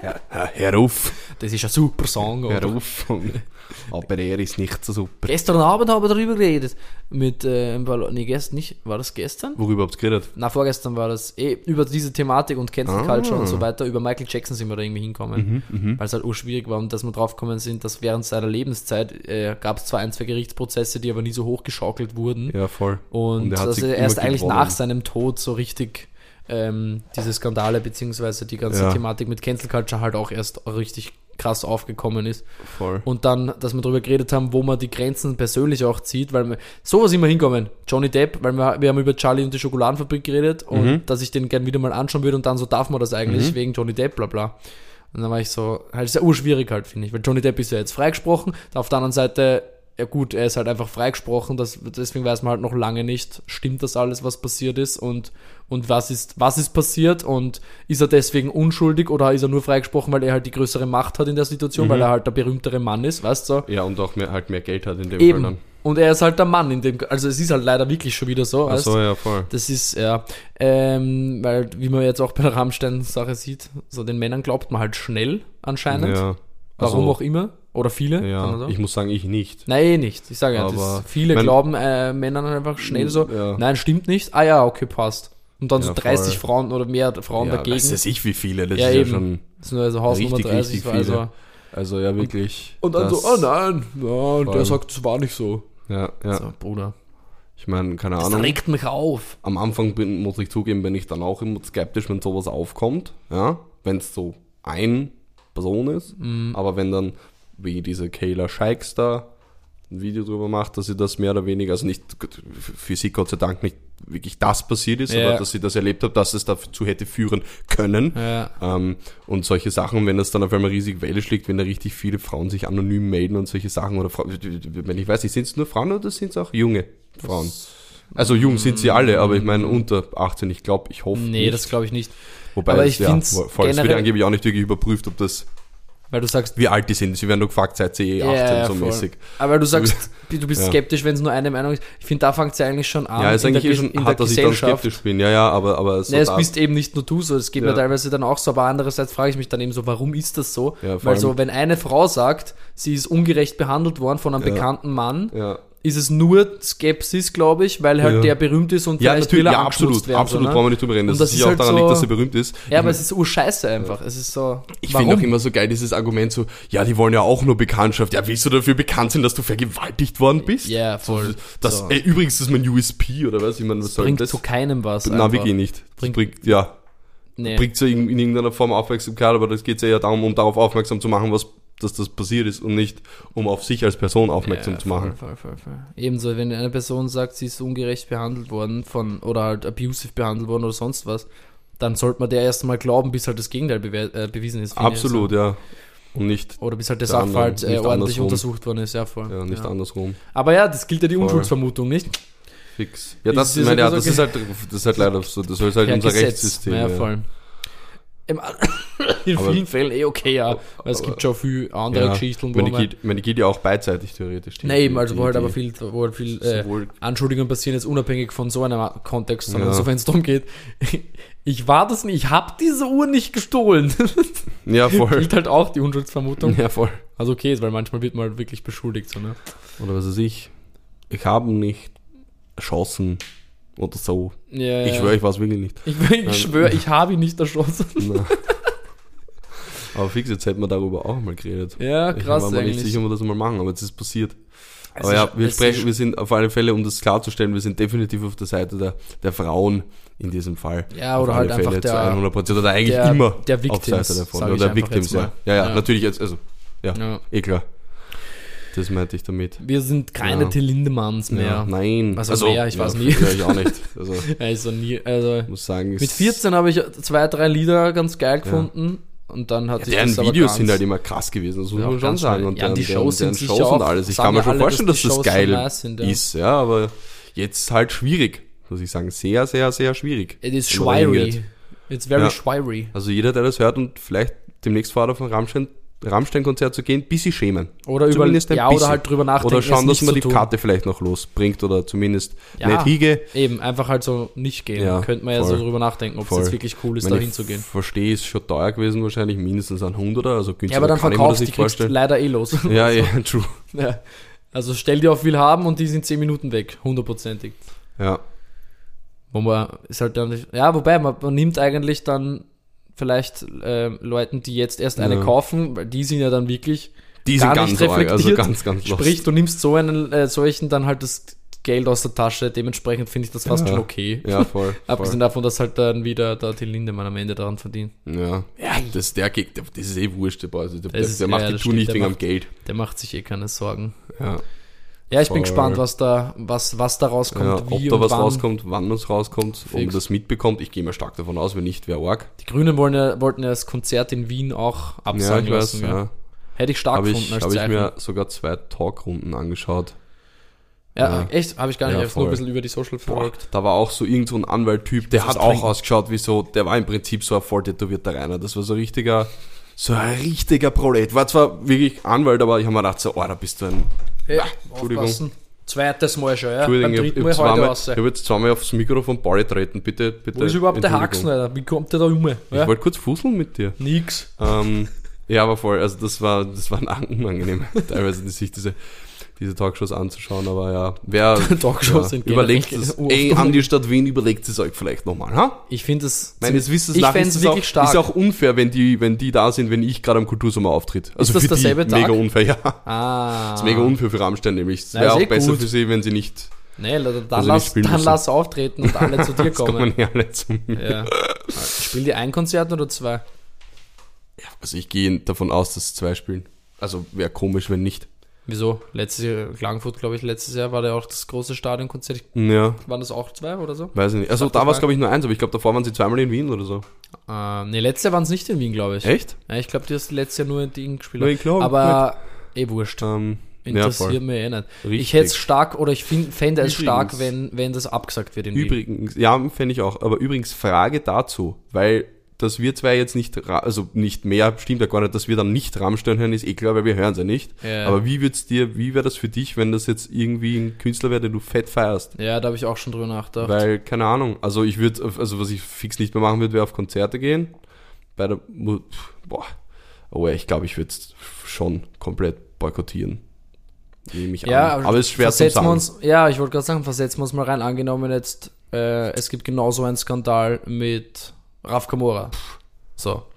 Ja, hör auf. Das ist ein super Song. Hör oder? auf. aber er ist nicht so super. Gestern Abend haben wir darüber geredet. Mit, äh, nee, gestern nicht. War das gestern? Worüber habt ihr geredet? Na, vorgestern war das eh über diese Thematik und Cancel Ah. Culture und so weiter. Über Michael Jackson sind wir da irgendwie hinkommen, Mhm, weil es halt urschwierig war und dass wir draufgekommen sind, dass während seiner Lebenszeit äh, gab es zwar ein, zwei Gerichtsprozesse, die aber nie so hochgeschaukelt wurden. Ja, voll. Und, er hat dass sich er erst eigentlich gewonnen. nach seinem Tod so richtig ähm, diese Skandale beziehungsweise die ganze Ja. Thematik mit Cancel Culture halt auch erst richtig krass aufgekommen ist. Voll. Und dann, dass wir darüber geredet haben, wo man die Grenzen persönlich auch zieht, weil wir sowas immer hinkommen. Johnny Depp, weil wir, wir haben über Charlie und die Schokoladenfabrik geredet und Mhm. dass ich den gern wieder mal anschauen würde und dann so darf man das eigentlich wegen Johnny Depp, bla bla. Und dann war ich so, halt ist ja urschwierig halt, finde ich, weil Johnny Depp ist ja jetzt freigesprochen, auf der anderen Seite, ja gut, er ist halt einfach freigesprochen, das, deswegen weiß man halt noch lange nicht, stimmt das alles, was passiert ist und, und was ist, was ist passiert und ist er deswegen unschuldig oder ist er nur freigesprochen, weil er halt die größere Macht hat in der Situation, weil er halt der berühmtere Mann ist, weißt du? Ja, und auch mehr, halt mehr Geld hat in dem Fall Eben. dann. Und er ist halt der Mann in dem, also es ist halt leider wirklich schon wieder so, weißt Achso, ja, voll. das ist, ja, ähm, weil, wie man jetzt auch bei der Rammstein-Sache sieht, so den Männern glaubt man halt schnell anscheinend. Ja. Warum Also, auch immer. Oder viele. Ja, sagen. ich muss sagen, ich nicht. Nein, eh nicht. Ich sage ja, das, viele mein- glauben äh, Männern einfach schnell so, Ja. nein, stimmt nicht. Ah ja, okay, passt. Und dann so Ja, 30 voll. Frauen oder mehr Frauen ja, dagegen. weiß das ich, wie viele. Das Ja, ist eben. ja schon. Das nur also Hausnummer Richtig, 30. richtig also, viele. Also ja, wirklich. und dann das- so, oh nein, ja, der sagt, das war nicht so. Ja, ja. So, Bruder. Ich meine, keine Das Ahnung. regt mich auf. Am Anfang bin, muss ich zugeben, bin ich dann auch immer skeptisch, wenn sowas aufkommt. Ja, wenn es so ein Person ist. Mhm. Aber wenn dann, wie diese Kayla Shikes da ein Video drüber macht, dass sie das mehr oder weniger, also nicht für sie Gott sei Dank nicht wirklich das passiert ist, Ja. aber dass sie das erlebt hat, dass es dazu hätte führen können. Ja. Ähm, und solche Sachen, wenn das dann auf einmal riesig Welle schlägt, wenn da richtig viele Frauen sich anonym melden und solche Sachen, oder Fra- wenn ich weiß nicht, sind es nur Frauen oder sind es auch junge Frauen? Also jung sind sie alle, aber ich meine unter 18, ich glaube, ich hoffe Nee, nicht. das glaube ich nicht. Wobei aber es, ich ja, find's voll, es wird angeblich auch nicht wirklich überprüft, ob das, Weil du sagst, wie alt die sind. Sie werden nur gefragt, seid ihr eh 18 so voll. mäßig. Aber du sagst, du bist Ja. skeptisch, wenn es nur eine Meinung ist. Ich finde, da fängt es ja eigentlich schon an. Ja, ist der, eigentlich eh Ge- schon der hart, dass ich dann skeptisch bin. Ja, ja, aber, aber so Nee, es bist eben nicht nur du so, es geht Ja. mir teilweise dann auch so, aber andererseits frage ich mich dann eben so, warum ist das so? Ja, Weil so, wenn eine Frau sagt, sie ist ungerecht behandelt worden von einem Ja. bekannten Mann, ja. Ist es nur Skepsis, glaube ich, weil halt Ja. der berühmt ist und Ja, vielleicht natürlich, will ja, absolut, werden, absolut, so, brauchen wir ne? nicht drüber reden. Das das ist ja auch halt daran so- liegt, dass er berühmt ist. Ja, aber es ist urscheiße einfach. Es ist so. Ich finde auch immer so geil dieses Argument so, ja, die wollen ja auch nur Bekanntschaft. Ja, willst du dafür bekannt sein, dass du vergewaltigt worden bist? Ja, voll. Das, So. ey, übrigens, das ist mein USP, oder was? Ich meine, was soll denn bringt das? zu keinem was. Na, einfach. wirklich nicht. Das Bringt- bringt, ja, Nee. bringt so in, in irgendeiner Form Aufmerksamkeit, aber das geht ja darum, um darauf aufmerksam zu machen, was, dass das passiert ist und nicht, um auf sich als Person aufmerksam Ja, zu machen. Voll, voll, voll. Ebenso, wenn eine Person sagt, sie ist ungerecht behandelt worden von oder halt abusive behandelt worden oder sonst was, dann sollte man der erst einmal glauben, bis halt das Gegenteil äh, bewiesen ist. finde ich. Absolut, ja. Und nicht, So. Oder bis halt der Sachverhalt äh, ordentlich andersrum. untersucht worden ist, ja voll. ja, nicht ja. andersrum. Aber ja, das gilt ja die Voll. Unschuldsvermutung, nicht? Fix. Ja, Ist das, ich meine, ja, so das ge- ist halt, das ist halt leider so, das ist halt Ja, unser Gesetz. Rechtssystem. Ja, ja. voll. Im, in Aber- vielen Fällen eh okay, ja. Weil es gibt schon viele andere Ja. Geschichten, Ich wo man... geht, meine, die geht ja auch beidseitig theoretisch. Nein, eben, also die- wo halt die- aber viel, wo halt viel äh, Anschuldigungen passieren, jetzt unabhängig von so einem Kontext, sondern Ja. so, wenn es darum geht, Ich war das nicht, ich hab diese Uhr nicht gestohlen. Ja, voll. Gilt halt auch die Unschuldsvermutung. ja, voll. Also okay ist, weil manchmal wird man halt wirklich beschuldigt, so, ne? Oder was weiß ich. Ich habe nicht erschossen oder so. Ja, Ich ja. schwöre, ich es wirklich nicht. Ich, ich schwöre, ich habe ihn nicht erschossen. Aber fix, jetzt hätten wir darüber auch mal geredet. Ja, ich krass war mir nicht sicher, ob wir das mal machen, aber jetzt ist passiert. Es aber ja, wir sprechen, wir sind auf alle Fälle, um das klarzustellen, wir sind definitiv auf der Seite der, der Frauen in diesem Fall. Ja, Auf oder halt einfach Fälle der- zu 100 Prozent oder eigentlich der- immer der auf Victims, Seite davon. sag Oder ich der einfach Victims, ja. ja. Ja, Ja. natürlich jetzt, also, ja, Ja. eh klar. Das meinte ich damit. Wir sind keine Ja. Till Lindemanns mehr. Ja, nein. Also mehr, ich weiß nie. Ja, ich auch nicht. Also, Also nie, also muss sagen, mit ist- 14 habe ich zwei, drei Lieder ganz geil gefunden und dann hat Ja, sich deren Videos sind halt immer krass gewesen, das muss Ja, man schon sagen. Und Ja, deren, die Shows deren, sind deren Shows und alles. Ich kann mir ja schon alle, vorstellen, dass dass das geil nice sind, ja. ist, ja, aber jetzt halt schwierig, muss ich sagen. Sehr, sehr, sehr schwierig. It is schwiery. It's very Ja. schwiery. Also jeder, der das hört und vielleicht demnächst vor auf ein Rammstein, Rammstein-Konzert zu gehen, bisschen schämen. Oder über, ja, oder halt drüber nachdenken. Oder schauen, dass man die tun. Karte vielleicht noch losbringt oder zumindest Ja. nicht hige. Eben, einfach halt so nicht gehen. Ja, Könnte man ja voll. so drüber nachdenken, ob es jetzt wirklich cool ist, da hinzugehen. Ich verstehe, ist schon teuer gewesen wahrscheinlich, mindestens ein Hunderter, also günstiger Ja, aber dann verkaufst die nicht kriegst vorstellen. leider eh los. Ja, ja, true. Ja. Also stell dir auf will haben und die sind 10 Minuten weg, hundertprozentig. Ja, Wo man ist halt dann nicht, ja, wobei man, man nimmt eigentlich dann vielleicht ähm, Leuten, die jetzt erst eine Ja. kaufen, weil die sind ja dann wirklich die Gar sind nicht ganz arg, also reflektiert. ganz, ganz lost. Sprich, du nimmst so einen äh, solchen dann halt das Geld aus der Tasche, dementsprechend finde ich das fast Ja. schon okay. Ja, voll. Abgesehen davon, dass halt dann wieder der Till Lindemann am Ende daran verdient. Ja, das, der, geht- das ist eh wurscht, der, also der, ist- der macht ja, die Tour nicht der wegen am Geld. Der macht sich eh keine Sorgen. Ja. Ja, ich bin Voll. gespannt, was da, was, was da rauskommt, ja, ob da und was wann. rauskommt, wann es rauskommt, ob man Fix. das mitbekommt. Ich gehe mal stark davon aus, wenn nicht, wäre arg. Die Grünen wollen ja, wollten ja das Konzert in Wien auch absagen lassen. ja. ja. Hätte ich stark Habe gefunden ich, als hab ich mir sogar zwei Talkrunden angeschaut. ja, ja. echt? Habe ich gar nicht. Ja, ich habe nur ein bisschen über die Social verfolgt. da war auch so irgend so ein Anwalttyp, der hat was auch trinken. ausgeschaut wie so, der war im Prinzip so ein voll tätowierter Rainer. Das war so ein richtiger, so ein richtiger Prolet. War zwar wirklich Anwalt, aber ich habe mir gedacht so, oh, da bist du ein, Hey, Entschuldigung. aufpassen. Zweites Mal schon, ja. Entschuldigung, Beim ich habe Mal ich jetzt zweimal aufs Mikrofon Pauli treten. Bitte, bitte. Wo ist überhaupt der. Haxen, Alter? Wie kommt der da um? Ich Ja? wollte kurz fuseln mit dir. Nix. Ähm, ja, aber voll, also das war, das war unangenehm, teilweise sich diese, diese Talkshows anzuschauen, aber ja, wer Talkshows sind überlegt es, ey, dumm. an die Stadt Wien, überlegt es euch vielleicht nochmal, ha? Ich finde es. Meines Wissens nach ist es wirklich auch, stark. ist auch unfair, wenn die, wenn die da sind, wenn ich gerade am Kultursommer auftritt. Also das für derselbe die Tag? mega unfair, ja. Ah. Das ist mega unfair für Rammstein nämlich. Es wäre ist auch eh besser gut. für sie, wenn sie nicht, Nee, dann, Also lass, dann lass auftreten und alle zu dir kommen kommen. ja alle zu mir. Ja. Spielen die ein Konzert oder zwei? Also ich gehe davon aus, dass zwei spielen. Also wäre komisch, wenn nicht. Wieso? Letztes Jahr, Klagenfurt, glaube ich, letztes Jahr war da auch das große Stadionkonzert. Ja, Waren das auch zwei oder so? weiß ich nicht. Also da war es glaube ich nur eins, aber ich glaube davor waren sie zweimal in Wien oder so. Äh, nee, letztes Jahr waren es nicht in Wien, glaube ich. Echt? Ja, ich glaube, die hast letztes Jahr nur in Ding gespielt. Nur in Klagenfurt. Aber eh wurscht. Ähm, ja, Interessiert voll. mich eh nicht. Richtig. Ich hätte es stark oder ich fände es stark, wenn, wenn das abgesagt wird in Wien. Übrigens, ja, fände ich auch. Aber übrigens, Frage dazu, weil dass wir zwei jetzt nicht, also nicht mehr, stimmt ja gar nicht, dass wir dann nicht Rammstein hören, ist eh klar, weil wir hören sie nicht. Ja. Aber wie wird's dir, wie wäre das für dich, wenn das jetzt irgendwie ein Künstler wäre, den du fett feierst? Ja, da habe ich auch schon drüber nachgedacht. Weil, keine Ahnung, also ich würde, also was ich fix nicht mehr machen würde, wäre auf Konzerte gehen. Bei der, boah, aber ich glaube, ich würde es schon komplett boykottieren. Nehme ich ja, an. Aber es ist schwer zu sagen. uns, Ja, ich wollte gerade sagen, versetzen wir uns mal rein. Angenommen jetzt, äh, es gibt genauso einen Skandal mit Raf Kamora. So.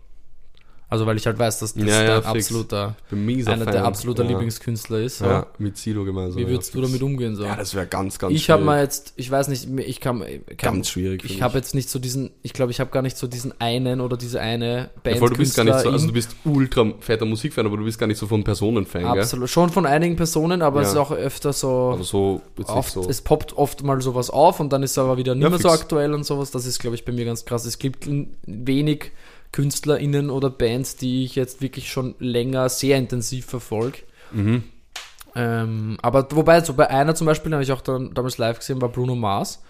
Also, weil ich halt weiß, dass das Ja, ja, absoluter, einer Fan. der absoluter ja. Lieblingskünstler ist. So. Ja, mit Sido gemeinsam. Wie würdest du damit umgehen? So? Ja, das wäre ganz, ganz ich habe mal jetzt, ich weiß nicht, ich kann, kann Ganz schwierig. ich habe jetzt nicht so diesen, ich glaube, ich habe gar nicht so diesen einen oder diese eine Band. ja, du bist gar nicht so, also du bist ultra fetter Musikfan, aber du bist gar nicht so von Personenfan, gell? Absolut. Schon von einigen Personen, aber es ist auch öfter so. Aber so, oft, so. Es poppt oft mal sowas auf und dann ist es aber wieder nicht mehr so fix. aktuell und sowas. Das ist, glaube ich, bei mir ganz krass. Es gibt wenig KünstlerInnen oder Bands, die ich jetzt wirklich schon länger sehr intensiv verfolge. Mhm. Ähm, aber wobei, so bei einer zum Beispiel habe ich auch dann, damals live gesehen, war Bruno Mars.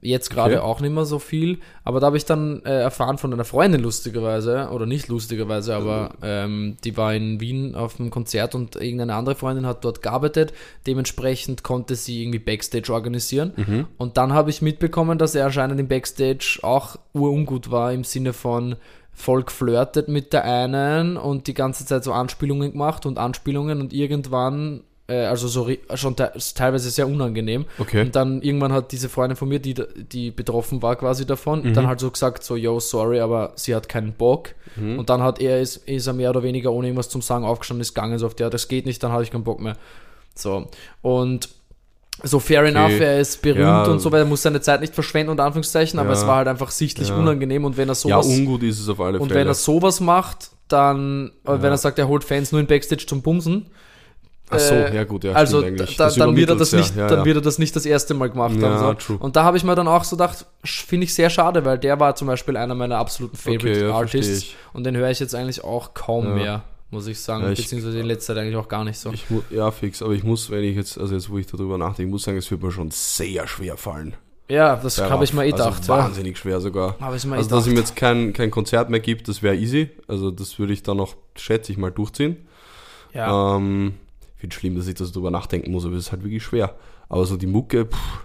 Jetzt gerade Okay. auch nicht mehr so viel, aber da habe ich dann äh, erfahren von einer Freundin lustigerweise, oder nicht lustigerweise, aber ähm, die war in Wien auf einem Konzert und irgendeine andere Freundin hat dort gearbeitet. Dementsprechend konnte sie irgendwie Backstage organisieren. Mhm. Und dann habe ich mitbekommen, dass er anscheinend im Backstage auch urungut war im Sinne von voll geflirtet mit der einen und die ganze Zeit so Anspielungen gemacht und Anspielungen und irgendwann, äh, also so schon te teilweise sehr unangenehm. Okay. Und dann irgendwann hat diese Freundin von mir, die, die betroffen war quasi davon, Mhm. dann halt so gesagt, so, yo, sorry, aber sie hat keinen Bock. Mhm. Und dann hat er, ist, ist er mehr oder weniger ohne irgendwas zum Sagen aufgestanden, ist gegangen, so auf der, das geht nicht, dann habe ich keinen Bock mehr. So. Und so fair enough, er ist berühmt Ja. und so, weil er muss seine Zeit nicht verschwenden, unter Anführungszeichen, aber Ja. es war halt einfach sichtlich Ja. unangenehm und wenn er Ja, sowas, ungut ist es auf alle und Fälle. wenn er sowas macht, dann, äh, wenn Ja. er sagt, er holt Fans nur in Backstage zum Bumsen, Ach so, äh, ja gut, ja, also da, dann, wird er das nicht, ja, ja, dann ja. wird er das nicht das erste Mal gemacht Ja, haben. So. Und da habe ich mir dann auch so gedacht, finde ich sehr schade, weil der war zum Beispiel einer meiner absoluten Favorite Okay, ja, Artists und den höre ich jetzt eigentlich auch kaum Ja. mehr, muss ich sagen, Ja, ich- beziehungsweise in letzter Zeit eigentlich auch gar nicht so. Ich ja, fix, aber ich muss, wenn ich jetzt, also jetzt, wo ich darüber nachdenke, ich muss sagen, es wird mir schon sehr schwer fallen. ja, das habe ich mir eh also gedacht. ja. Wahnsinnig schwer sogar. Habe ich mir eh Also, dass gedacht. ihm jetzt kein, kein Konzert mehr gibt, das wäre easy. Also, das würde ich dann noch, schätze ich mal, durchziehen. ja. Ähm, ich finde schlimm, dass ich das drüber nachdenken muss, aber es ist halt wirklich schwer. Aber so die Mucke, pff,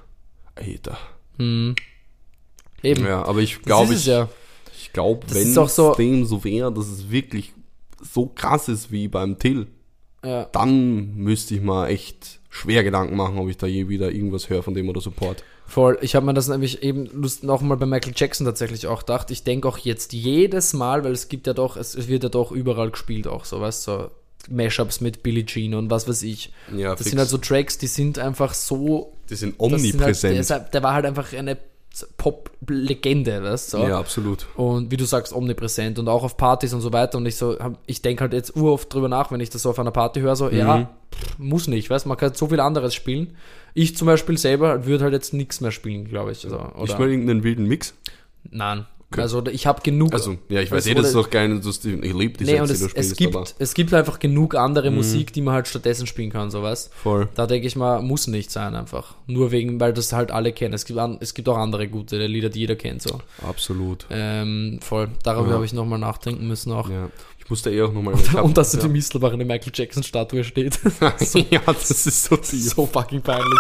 Alter. hm. Eben. Ja, aber ich glaube, es ich, ja. ich glaube, wenn auch so- es dem so wäre, dass es wirklich so krass ist wie beim Till, ja. dann müsste ich mal echt schwer Gedanken machen, ob ich da je wieder irgendwas höre von dem oder Support. Voll. Ich habe mir das nämlich eben Lust noch mal bei Michael Jackson tatsächlich auch gedacht. Ich denke auch jetzt jedes Mal, weil es gibt ja doch, es, wird ja doch überall gespielt auch, so weißt du, so Mashups mit Billie Jean und was weiß ich. Ja, Das fix. sind halt so Tracks, die sind einfach so die sind das sind halt, omnipräsent. der, halt, der war halt einfach eine Pop-Legende, weißt du? Ja, absolut. Und wie du sagst, omnipräsent und auch auf Partys und so weiter. Und ich so, ich denke halt jetzt uroft drüber nach, wenn ich das so auf einer Party höre, so, Mhm. ja, muss nicht, weißt man kann so viel anderes spielen. Ich zum Beispiel selber würde halt jetzt nichts mehr spielen, glaube ich. Also, oder, Nicht mal irgendeinen wilden Mix. Nein. Also ich habe genug. Also, ja, ich weiß eh, das ist doch geil. Das, ich liebe die nee, und es, es, gibt, aber es gibt einfach genug andere Mhm. Musik, die man halt stattdessen spielen kann, so weißt voll. Da denke ich mal, muss nicht sein einfach. Nur wegen, weil das halt alle kennen. Es gibt, an, es gibt auch andere gute Lieder, die jeder kennt, so. Absolut. Ähm, voll. Darüber Ja. habe ich nochmal nachdenken müssen auch. Ja. Ich musste eh auch nochmal. Und dass ja. die Mistelbach eine Michael Jackson Statue steht. ja, das ist so tief. so fucking peinlich.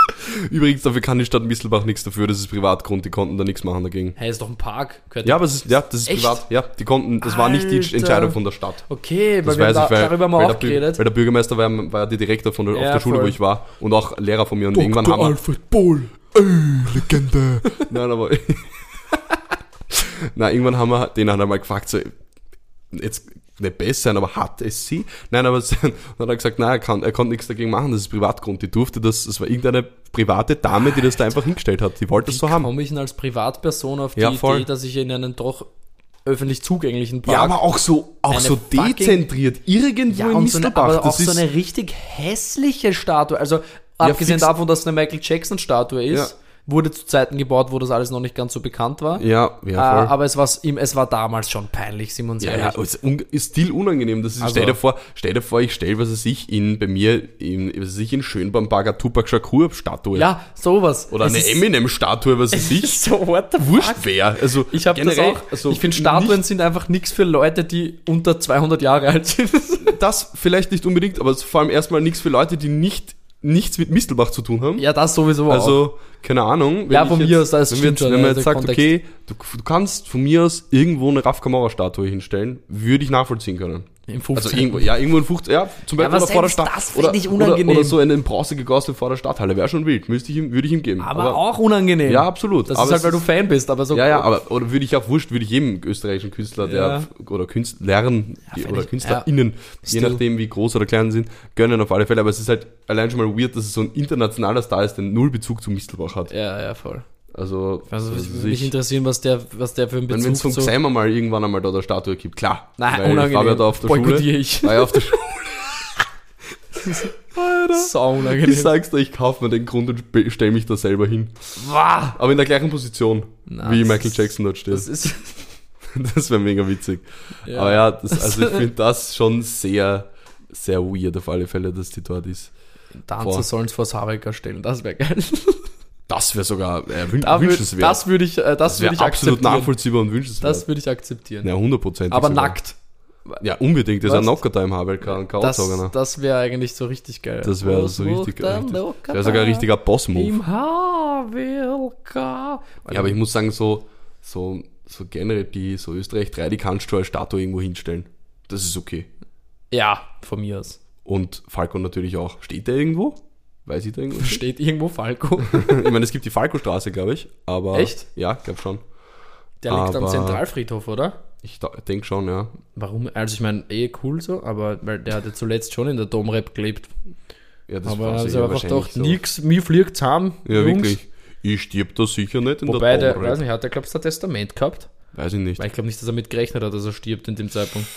Übrigens, dafür kann die Stadt Mistelbach nichts dafür. Das ist Privatgrund. Die konnten da nichts machen dagegen. Hey, ist doch ein Park. Gehört Ja, aber es ist, ja, das ist Echt? privat. Ja, die konnten, das war nicht die Alter. Entscheidung von der Stadt. Okay, weil Das wir haben weiß da, ich, weil, darüber haben wir weil, auch der, geredet. weil der Bürgermeister war, war ja die Direktor von der, Ja, auf der Schule, voll. wo ich war. Und auch Lehrer von mir. Und irgendwann haben wir, Alfred Bohl. Legende. Nein, aber. Na, irgendwann haben wir den einmal gefragt, so, jetzt nicht besser sein, aber hat es sie? Nein, aber dann hat er gesagt, nein, er, kann, er konnte nichts dagegen machen, das ist Privatgrund. Die durfte das, es war irgendeine private Dame, die das da einfach hingestellt hat. Die wollte das so haben. Komme ich denn als Privatperson auf die Ja. Idee, dass ich in einen doch öffentlich zugänglichen Park... Ja, aber auch so, auch so dezentriert. Irgendwo Ja, in und so eine, aber auch das so ist, eine richtig hässliche Statue. Also, abgesehen fix. davon, dass es eine Michael Jackson-Statue ist, Ja. Wurde zu Zeiten gebaut, wo das alles noch nicht ganz so bekannt war. ja, Äh, ja, voll. aber es, war's ihm, es war damals schon peinlich, uns Ja, ja, ist un- ist still unangenehm. Das ist, Also- stell dir vor, stell dir vor, ich stell, was weiß ich, in, bei mir, in, was weiß ich, in Park Tupac Shakur Statue. Ja, sowas. Oder Es eine Eminem-Statue, was weiß Es ich. ist so, what the Wurscht fuck? wer. Also, Ich habe das auch. also ich finde, Statuen sind einfach nichts für Leute, die unter 200 Jahre alt sind. Das vielleicht nicht unbedingt, aber vor allem erstmal nichts für Leute, die nicht, nichts mit Mistelbach zu tun haben. ja, das sowieso auch. Also, keine Ahnung. Ja, von jetzt, mir aus, das wenn, wir jetzt, schon, wenn man jetzt sagt, Kontext. okay, du, du kannst von mir aus irgendwo eine Raf Kamora-Statue hinstellen, würde ich nachvollziehen können. Im 15. Also irgendwo, ja, irgendwo in 50, ja, zum Ja, Beispiel aber oder vor der Stadt. das oder, ich oder, unangenehm. oder so einen Bronze gegossen vor der Stadthalle, wäre schon wild. Müsste ich ihm, würde ich ihm geben. aber, auch unangenehm. Ja, absolut. Das aber ist halt, weil du Fan bist, aber so. Ja, ja, aber oder würde ich auch wurscht, würde ich jedem österreichischen Künstler, der Ja. oder Künstlern die, find oder ich, KünstlerInnen, je nachdem wie groß oder klein sie sind, gönnen auf alle Fälle. Aber es ist halt allein schon mal weird, dass es so ein internationaler Star ist, der null Bezug zu Mistelbach hat. Ja, ja, voll. Also, Also, ich würde mich ich, interessieren, was der, was der für wenn Bezug es von zu... Xeimer mal irgendwann einmal da der Statue gibt, klar. Nein, Weil ich unangenehm. war ja da auf der Schule. Boykottiere ich. War ja auf der Schule. Sau Ich unangenehm. sag's dir, ich kauf mir den Grund und stell mich da selber hin. Wah! Aber in der gleichen Position, Na, wie Michael ist- Jackson dort steht. Das ist... Das wäre mega witzig. Ja. Aber ja, das, also ich finde das schon sehr, sehr weird auf alle Fälle, dass die dort ist. Tanzer Boah. sollen es vors Habecker stellen, das wäre geil. Das wäre sogar äh, wün Da wünschenswert. das würde ich, äh, das Das würde ich absolut nachvollziehbar und wünschenswert. Das würde ich akzeptieren. ja, hundertprozentig. Aber sogar. nackt. Ja, unbedingt. Das ist ein Was? Knocker da im HBLK, ein Das, Chaos-Sauger. das wäre eigentlich so richtig geil. Das wäre so richtig, richtig das wäre sogar ein richtiger Boss-Move. Im HWLK. Ja, aber ich muss sagen, so, so, so generell die, so Österreich 3, die kannst du als Statue irgendwo hinstellen. Das ist okay. Ja, von mir aus. Und Falco natürlich auch. Steht der irgendwo? Weiß ich da irgendwo? Steht irgendwo Falco. ich meine, es gibt die Falco-Straße, glaube ich. Aber Echt? Ja, glaube schon. Der liegt am Aber- Zentralfriedhof, oder? Ich denke schon, ja. Warum? Also ich meine, eh cool so, aber weil der hat ja zuletzt schon in der Domrep gelebt. Ja, das aber also sicher einfach doch so. nix, mir fliegt zusammen, Ja, Jungs. wirklich. Ich stirb da sicher nicht in Wobei, der der, weiß nicht, hat er, glaubst du, ein Testament gehabt? Weiß ich nicht. Weil ich glaube nicht, dass er mit gerechnet hat, dass er stirbt in dem Zeitpunkt.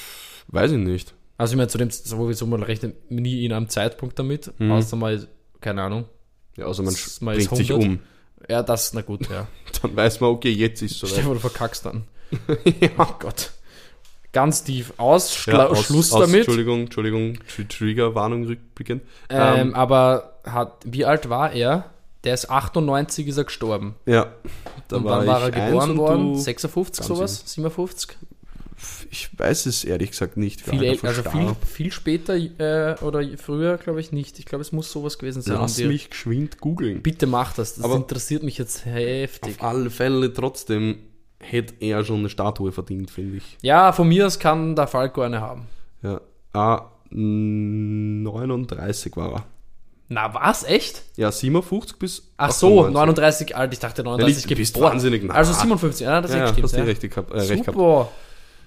Weiß ich nicht. Also ich meine, zu dem, sowieso, man rechnet nie in einem Zeitpunkt damit, Mhm. außer mal, keine Ahnung. Ja, also man ist bringt sich 100. um. Ja, das, na gut, ja. Dann weiß man, okay, jetzt ist es Stell soweit. dir vor, du verkackst dann. Oh Gott. Ganz tief aus, Ja, aus- Schluss aus, damit. Entschuldigung, Entschuldigung, Tr- Triggerwarnung rückblickend. Ähm, aber hat, wie alt war er? Der ist 98, ist er gestorben. Ja, da und wann war er geboren worden? du- 56 ganz sowas? 57? Ich weiß es ehrlich gesagt nicht. Viel, äl- also viel, viel später äh, oder früher, glaube ich nicht. Ich glaube, es muss sowas gewesen sein. Lass mich geschwind googeln. Bitte mach das, das Aber- interessiert mich jetzt heftig. Auf alle Fälle trotzdem hätte er schon eine Statue verdient, finde ich. Ja, von mir aus kann der Falco eine haben. Ja. Ah, 39 war er. Na was, echt? Ja, 57 bis Ach so, 98. 39 alt, ich dachte 39 du bist geboren. wahnsinnig nah. Also 57, ja, das Ja, ja, stimmt. hast Ja. recht gehabt. Äh, recht gehabt.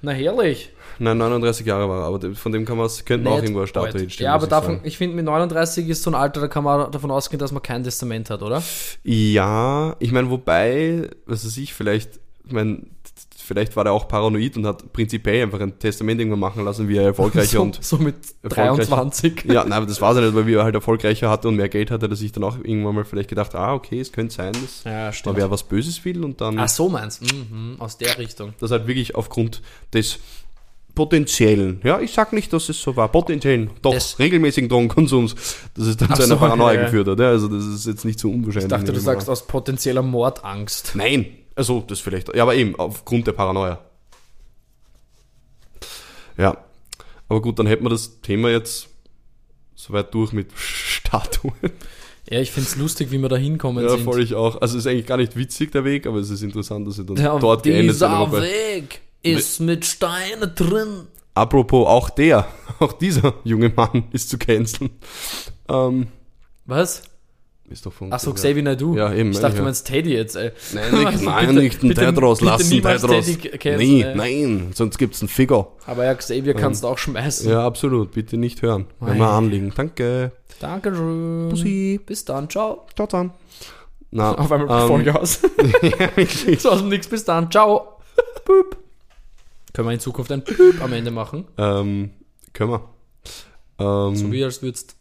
Na herrlich. Nein, 39 Jahre war er, aber von dem kann man könnte man auch irgendwo eine Statue hinstellen. Ja, aber ich davon, sagen. ich finde, mit 39 ist so ein Alter, da kann man davon ausgehen, dass man kein Testament hat, oder? Ja, ich meine, wobei, was weiß ich, vielleicht, ich meine, vielleicht war er auch paranoid und hat prinzipiell einfach ein Testament irgendwann machen lassen, wie er erfolgreicher so, und so mit erfolgreich- 23. Ja, nein, aber das war es nicht, weil wir halt erfolgreicher hatte und mehr Geld hatte, dass ich dann auch irgendwann mal vielleicht gedacht, ah, okay, es könnte sein, dass Ja, man wer was Böses will und dann Ach so meinst du? Mhm, aus der Richtung. das halt wirklich aufgrund des potenziellen, ja, ich sag nicht, dass es so war, potenziellen, doch, Das- regelmäßigen Drogenkonsums, dass es dann Ach zu einer so, Paranoia ja, geführt hat, ja, also das ist jetzt nicht so unwahrscheinlich. Ich dachte, du mal sagst aus potenzieller Mordangst. Nein, also das vielleicht, ja, aber eben aufgrund der Paranoia. Ja, aber gut, dann hätten wir das Thema jetzt soweit durch mit Statuen. Ja, ich find's lustig, wie wir da hinkommen Ja, sind. voll ich auch. Also es ist eigentlich gar nicht witzig der Weg, aber es ist interessant, dass sie dann Ja, dort geendet sind. dieser Weg ist mit Steinen drin. Apropos, auch der, auch dieser junge Mann ist zu canceln. Ähm, Was? Ist doch von Ach so, Xavier Naidoo. Ja, eben, Ich dachte, ja. du meinst Teddy jetzt, ey. Nein, nicht, Also nein, bitte- nicht den bitte- Tedros bitte lassen, niemals Tedros. Teddy canceln, Nee, ey. nein, sonst gibt's einen Ficker. Aber ja, Xavier kannst du auch schmeißen. Ja, absolut, bitte nicht hören. Wenn Mei. wir anliegen. Danke. Dankeschön. Bussi. Bis dann, ciao. Ciao dann. Na, Auf einmal ähm, Folge aus. so aus dem Nix, bis dann, ciao. Boop. Können wir in Zukunft ein Boop am Ende machen? Ähm, können wir. Ähm, So wie als würdest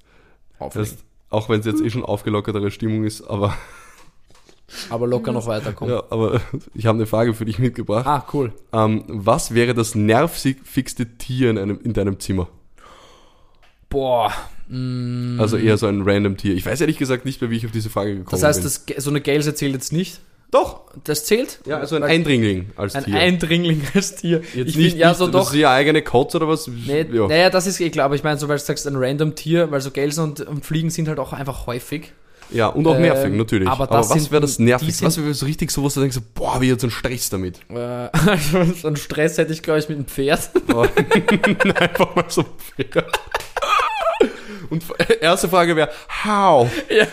auflegen. Auch wenn es jetzt eh schon aufgelockertere Stimmung ist, aber, Aber locker noch weiterkommen. ja, aber ich habe eine Frage für dich mitgebracht. Ah, cool. Ähm, was wäre das nervigste Tier in, einem, in deinem Zimmer? Boah. Mm, Also eher so ein random Tier. Ich weiß ehrlich gesagt nicht mehr, wie ich auf diese Frage gekommen das heißt, bin. das, so eine Gelse zählt jetzt nicht? Doch! Das zählt? Ja, also ein Eindringling als Ein Tier. Eindringling als Tier. Jetzt ich nicht, find, ja, so das doch. ist ja eigene Kotze oder was? Nee, ja. Naja, das ist eh klar, aber ich meine, so weil du sagst, ein random Tier, weil so Gelsen und, und Fliegen sind halt auch einfach häufig. ja, und auch Ähm, nervig, natürlich. aber Aber, das was wäre das nervig? Was wäre so richtig sowas, da denkst du, boah, wie jetzt ein Stress damit. Äh, so einen Stress hätte ich, glaube ich, mit dem Pferd. Aber Einfach mal so Pferd. Und erste Frage wäre, how? ja,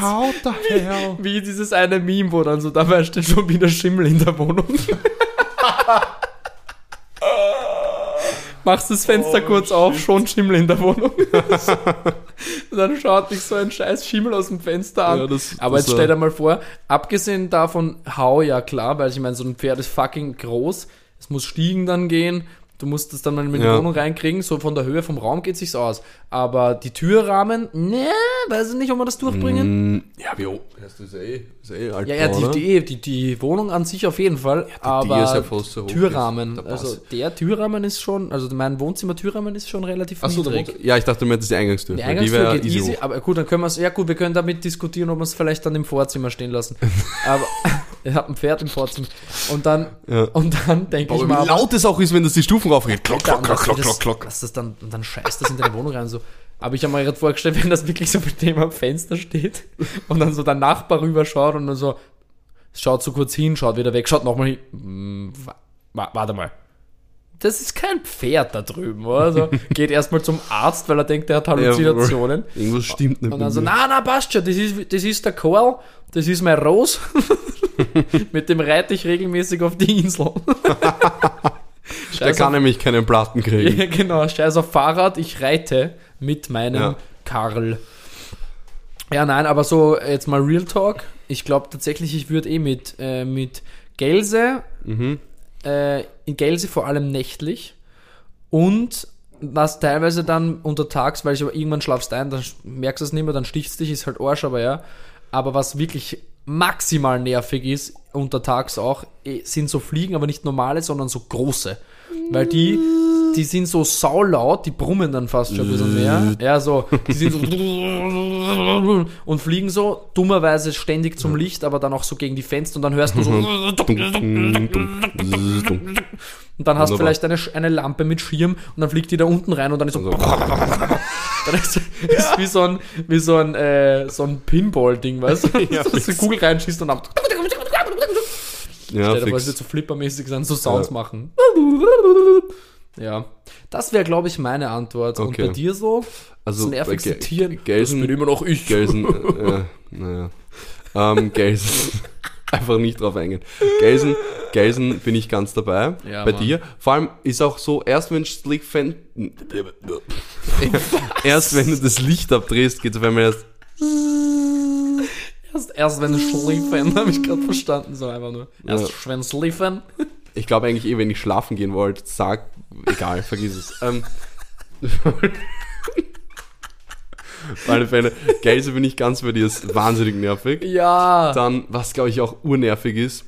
How the hell? wie dieses eine Meme, wo dann so dabei steht schon wieder Schimmel in der Wohnung. Machst das Fenster Oh, kurz auf, schon Schimmel in der Wohnung. Und dann schaut dich so ein scheiß Schimmel aus dem Fenster an. Ja, das- Aber das jetzt stell dir mal vor, abgesehen davon, hau ja klar, weil ich meine, so ein Pferd ist fucking groß. Es muss stiegen dann gehen. Du musst das dann mal in die Ja. Wohnung reinkriegen. So von der Höhe vom Raum geht sich's aus. Aber die Türrahmen, ne, weiß ich nicht, ob wir das durchbringen. Mm, Ja, wie? Das ist eh, ist eh alt, Ja, ja, die, die, die, die Wohnung an sich auf jeden Fall, aber ist ja fast so hoch Türrahmen, ist. Der also der Türrahmen ist schon, also mein Wohnzimmer-Türrahmen ist schon relativ Achso, niedrig. ja, ich dachte, du meintest die Eingangstür. Die die Eingangstür wär geht easy, hoch. aber gut, dann können wir es, ja gut, wir können damit diskutieren, ob wir es vielleicht dann im Vorzimmer stehen lassen. aber ich habe ein Pferd im Vorzimmer. Und dann, Ja. und dann denke ich mal, wie laut es auch ist, wenn das die Stufen raufgeht. Klock, klock, klock, klock, das- klock, klock. Lass das dann, und dann scheißt das in deine Wohnung rein. So. Aber ich habe mir gerade vorgestellt, wenn das wirklich so mit dem am Fenster steht und dann so der Nachbar rüberschaut und dann so schaut so kurz hin, schaut wieder weg, schaut nochmal hin. Hm, wa- wa- warte mal. Das ist kein Pferd da drüben, oder? So, geht erstmal zum Arzt, weil er denkt, er hat Halluzinationen. Irgendwas stimmt nicht Und dann so, na, na, passt schon, das ist, das ist der Karl, das ist mein Rose. Mit dem reite ich regelmäßig auf die Insel. Der kann nämlich keinen Platten kriegen. Ja, genau, scheiß auf Fahrrad, ich reite mit meinem Ja. Karl. Ja, nein, aber so jetzt mal Real Talk. Ich glaube tatsächlich, ich würde eh mit, äh, mit Gelse, Mhm. äh, in Gelse vor allem nächtlich und was teilweise dann untertags, weil ich aber irgendwann schlafst ein, dann merkst du es nicht mehr, dann stichst dich, ist halt Arsch, aber ja. Aber was wirklich maximal nervig ist, untertags auch, eh, sind so Fliegen, aber nicht normale, sondern so große. Weil die, die sind so saulaut, die brummen dann fast schon ein bisschen mehr. Ja, so, die sind so und fliegen so dummerweise ständig zum Licht, aber dann auch so gegen die Fenster und dann hörst du so und dann hast du vielleicht eine, eine Lampe mit Schirm und dann fliegt die da unten rein und dann ist so dann ist, ist wie so ein, wie so ein, äh, so ein Pinball-Ding, weißt du? Ja, Dass du fix. Kugel reinschießt und dann. Ja, Stell dir vor, so flippermäßig sein, so Sounds Ja. machen. Ja. Das wäre, glaube ich, meine Antwort. Okay. Und bei dir so? Also, das nervigste Ge- Tier. Gelsen- das bin immer noch ich. Gelsen, äh, naja. Ähm, Gelsen. Einfach nicht drauf eingehen. Gelsen, Gelsen bin ich ganz dabei. Ja, bei Mann. dir. Vor allem ist auch so, erst wenn Slick Fan, erst wenn du das Licht abdrehst, geht es auf einmal erst, Erst, erst wenn du schliffen, habe ich gerade verstanden, so einfach nur. Erst Ja. wenn schliffen. ich glaube eigentlich eh, wenn ich schlafen gehen wollte, sag, egal, vergiss es. Ähm, alle Fälle, Gelse bin ich ganz bei dir, ist wahnsinnig nervig. Ja. Dann, was glaube ich auch urnervig ist,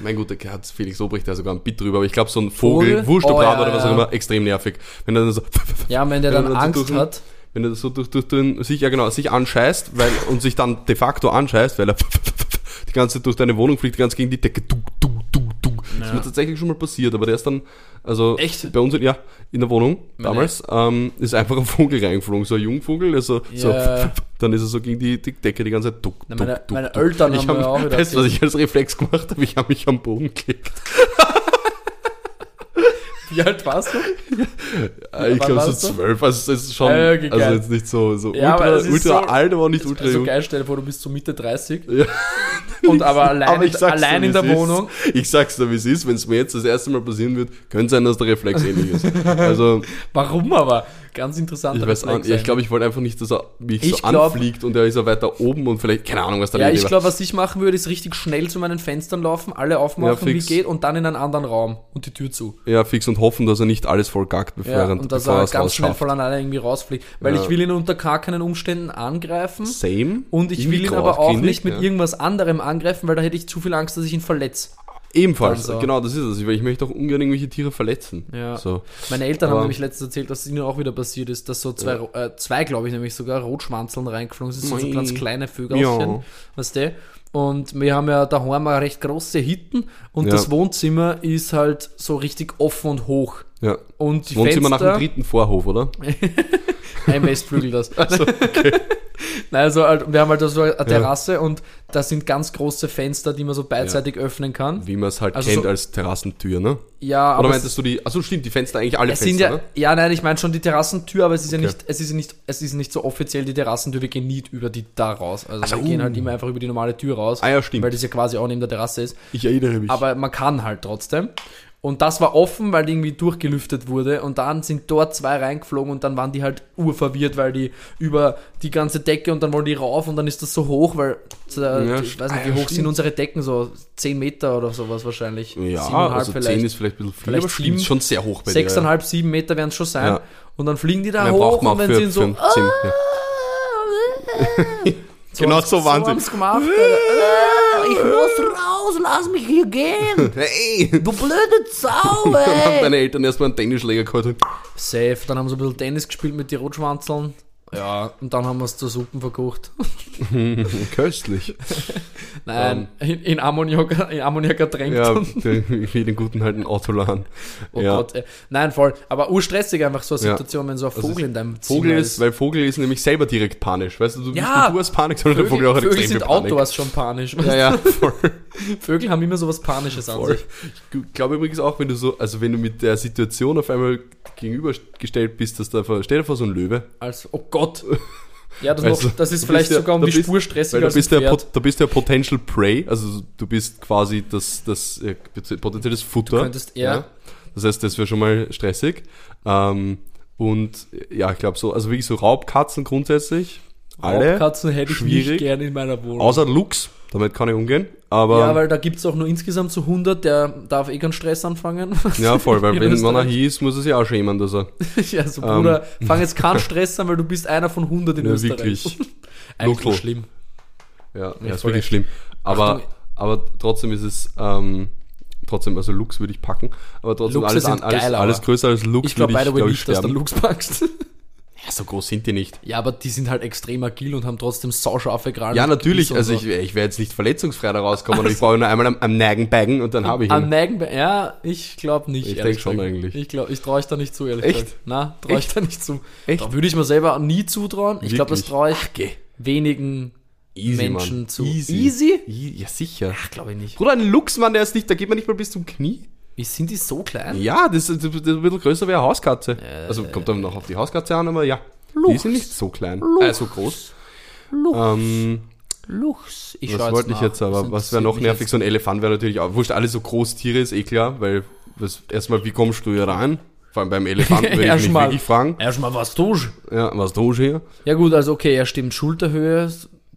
mein guter hat Felix Obrecht da sogar ein Bit drüber, aber ich glaube so ein Vogel, Vogel? Wurstokrab Oh, ja, oder was ja. auch immer, extrem nervig. Wenn er dann so, ja, wenn der dann so Angst durch- hat. Wenn er so durch, durch den, sich, ja genau, sich anscheißt, weil, und sich dann de facto anscheißt, weil er die ganze Zeit durch deine Wohnung fliegt, ganz gegen die Decke, du, du, du, du. Das ist mir tatsächlich schon mal passiert, aber der ist dann, also, Echt? bei uns, in- ja, in der Wohnung, damals, ähm, ist einfach ein Vogel reingeflogen, so ein Jungvogel, also, so, Ja. dann ist er so gegen die, die Decke die ganze Zeit, duck, duck, meine- duck, meine duck. Eltern ich haben mir auch wieder Weißt du, was ich als Reflex gemacht habe? Ich habe mich am Boden gelegt. Wie alt warst du? Äh, ich glaube so zwölf, also es ist schon, Ja, okay, also jetzt nicht so, so Ja, ultra, ultra so- alt, aber nicht ultra jung. geil, stell dir vor, du bist so Mitte 30 Ja. und aber allein, Aber in, allein dir, in der ist. Wohnung. Ich sag's dir, wie es ist, wenn es mir jetzt das erste Mal passieren wird, könnte sein, dass der Reflex ähnlich ist. Also, Warum aber? Ganz interessant. ich weiß auch, ich glaube, ich wollte einfach nicht, dass er mich Ich so glaub- anfliegt und er ist ja weiter oben und vielleicht, keine Ahnung, was da Ja, ich glaube, was ich machen würde, ist richtig schnell zu meinen Fenstern laufen, alle aufmachen, Ja, wie geht, und dann in einen anderen Raum und die Tür zu. Ja, fix und hoffen, dass er nicht alles voll gackt, bevor Ja, er, und dass er ganz schnell voll an alle irgendwie rausfliegt. Weil Ja. ich will ihn unter gar keinen Umständen angreifen. Same. Und ich will ihn aber auch nicht mit irgendwas anderem angreifen, weil da hätte ich zu viel Angst, dass ich ihn verletze. Ebenfalls, so. genau, das ist es. Weil ich möchte auch ungern irgendwelche Tiere verletzen. Ja. So. Meine Eltern haben Aber- nämlich letztens erzählt, dass es ihnen auch wieder passiert ist, dass so zwei, äh, zwei glaube ich nämlich sogar, Rotschwanzeln reingeflogen sind, so, so ganz kleine Vögelchen, Ja. weißt du? Und wir haben ja daheim eine recht große Hitten und Ja. das Wohnzimmer ist halt so richtig offen und hoch. Ja. Und die Wohnzimmer nach dem Fenster, dritten Vorhof, oder? ein Westflügel das. Also, okay. Nein, also halt, wir haben halt so eine Terrasse und da sind ganz große Fenster, die man so beidseitig öffnen kann. Wie man es halt Also kennt so- als Terrassentür, ne? Ja, Oder aber meintest du die, achso stimmt, die Fenster, eigentlich alle es Fenster, sind ja, ne? ja, nein, ich meine schon die Terrassentür, aber es ist ja Okay. nicht, es ist ja nicht, es ist nicht so offiziell die Terrassentür, wir gehen nie über die da raus. Also, Also, wir gehen uh. halt immer einfach über die normale Tür raus, Ah ja, stimmt. weil das ja quasi auch neben der Terrasse ist. Ich erinnere mich. Aber man kann halt trotzdem. Und das war offen, weil irgendwie durchgelüftet wurde. Und dann sind dort zwei reingeflogen und dann waren die halt urverwirrt, weil die über die ganze Decke und dann wollen die rauf und dann ist das so hoch, weil äh, Ja, ich weiß nicht, ah, wie hoch stimmt. sind unsere Decken, so 10 Meter oder sowas wahrscheinlich. ja, also 10 ist vielleicht ein bisschen viel, Vielleicht aber stimmt, schon sehr hoch bei Sechseinhalb, sieben Meter werden es schon sein. Ja. Und dann fliegen die da Mehr hoch und wenn sie so, für ein 10, ja. Genau so waren sie. ich muss raus, lass mich hier gehen. Hey! Du blöde Sau, Dann haben ey. deine Eltern erstmal einen Tennisschläger geholt. Safe, dann haben sie ein bisschen Tennis gespielt mit den Rotschwanzeln. Ja, und dann haben wir es zur Suppen verkocht. Köstlich. Nein, in, in Ammoniak, in Ammoniak ertränkt. Ja, und- wie den guten alten Autolan. Oh ja. Gott, ey. Nein, voll. Aber urstressig einfach so eine Ja. Situation, wenn so ein Vogel in deinem Zimmer Vogel ist, weil Vogel ist nämlich selber direkt panisch. Weißt du, du, Ja. du hast Panik, sondern der Vogel auch Vögel extrem sind Panik. outdoors schon panisch. Ja, ja, voll. Vögel haben immer so was Panisches an voll. sich. Ich glaube übrigens auch, wenn du so, also wenn du mit der Situation auf einmal gegenübergestellt bist, dass da, stell dir vor so ein Löwe. Also, oh Gott. Ja, das, noch, das ist vielleicht ja- sogar um die bist- Spur stressiger du als bist, der, du bist der Potential Prey, also du bist quasi das, das äh, potenzielles Futter. Du könntest eher- Das heißt, das wäre schon mal stressig. Ähm, und ja, ich glaube so, also wirklich so Raubkatzen grundsätzlich. Alle. Raubkatzen hätte ich schwierig. nicht gerne in meiner Wohnung. Außer Lux, damit kann ich umgehen. Aber ja, weil da gibt es auch nur insgesamt so 100, der darf eh keinen Stress anfangen. Ja, voll, weil wenn Österreich. Monarchie ist, muss es ja auch schämen, dass er. ja, so Bruder, fang jetzt keinen Stress an, weil du bist einer von 100 in Ja, Österreich. wirklich. Eigentlich Local. schlimm. Ja, ja ist wirklich schlimm. Aber, Achtung. aber trotzdem ist es, ähm, trotzdem, also Lux würde ich packen. Aber trotzdem Luchse alles, an, alles, geil, alles größer als Lux Ich glaube, by the way, nicht, dass du sterben. Lux packst. Ja, so groß sind die nicht. ja, aber die sind halt extrem agil und haben trotzdem sauscharfe Krallen. Ja, natürlich. Also so. ich, ich werde jetzt nicht verletzungsfrei da rauskommen, aber ich brauche nur einmal am, am Nagen baggen und dann habe ich ihn. Am Magen, ja, ich glaube nicht. Ich ehrlich denk schon eigentlich. Ich glaube, ich traue euch da nicht zu, ehrlich Echt? gesagt. Na, traue ich da nicht zu. Echt? Da würde ich mir selber nie zutrauen. Ich glaube, das traue ich geh. wenigen Easy, Menschen Mann. zu. Easy. Easy? Ja, sicher. Ach, glaube ich nicht. Bruder, ein Luchsmann, der ist nicht, da geht man nicht mal bis zum Knie. Wie sind die so klein? Ja, das ist das ist ein bisschen größer wie eine Hauskatze. also kommt dann noch auf die Hauskatze an, aber ja. Die Luchs. sind nicht so klein. Luchs. Äh, so groß. Luchs. Ähm, Luchs. Ich was schau wollte ich jetzt aber? Sind- Was wäre noch nervig? So ein Elefant wäre natürlich auch. Wurscht, alles so Großtiere ist eh klar, weil erstmal, wie kommst du hier rein? Vor allem beim Elefanten würde ich mich Erstmal. wirklich fragen. Erstmal was tust. Ja, was tust du hier? Ja gut, also okay, er stimmt. Schulterhöhe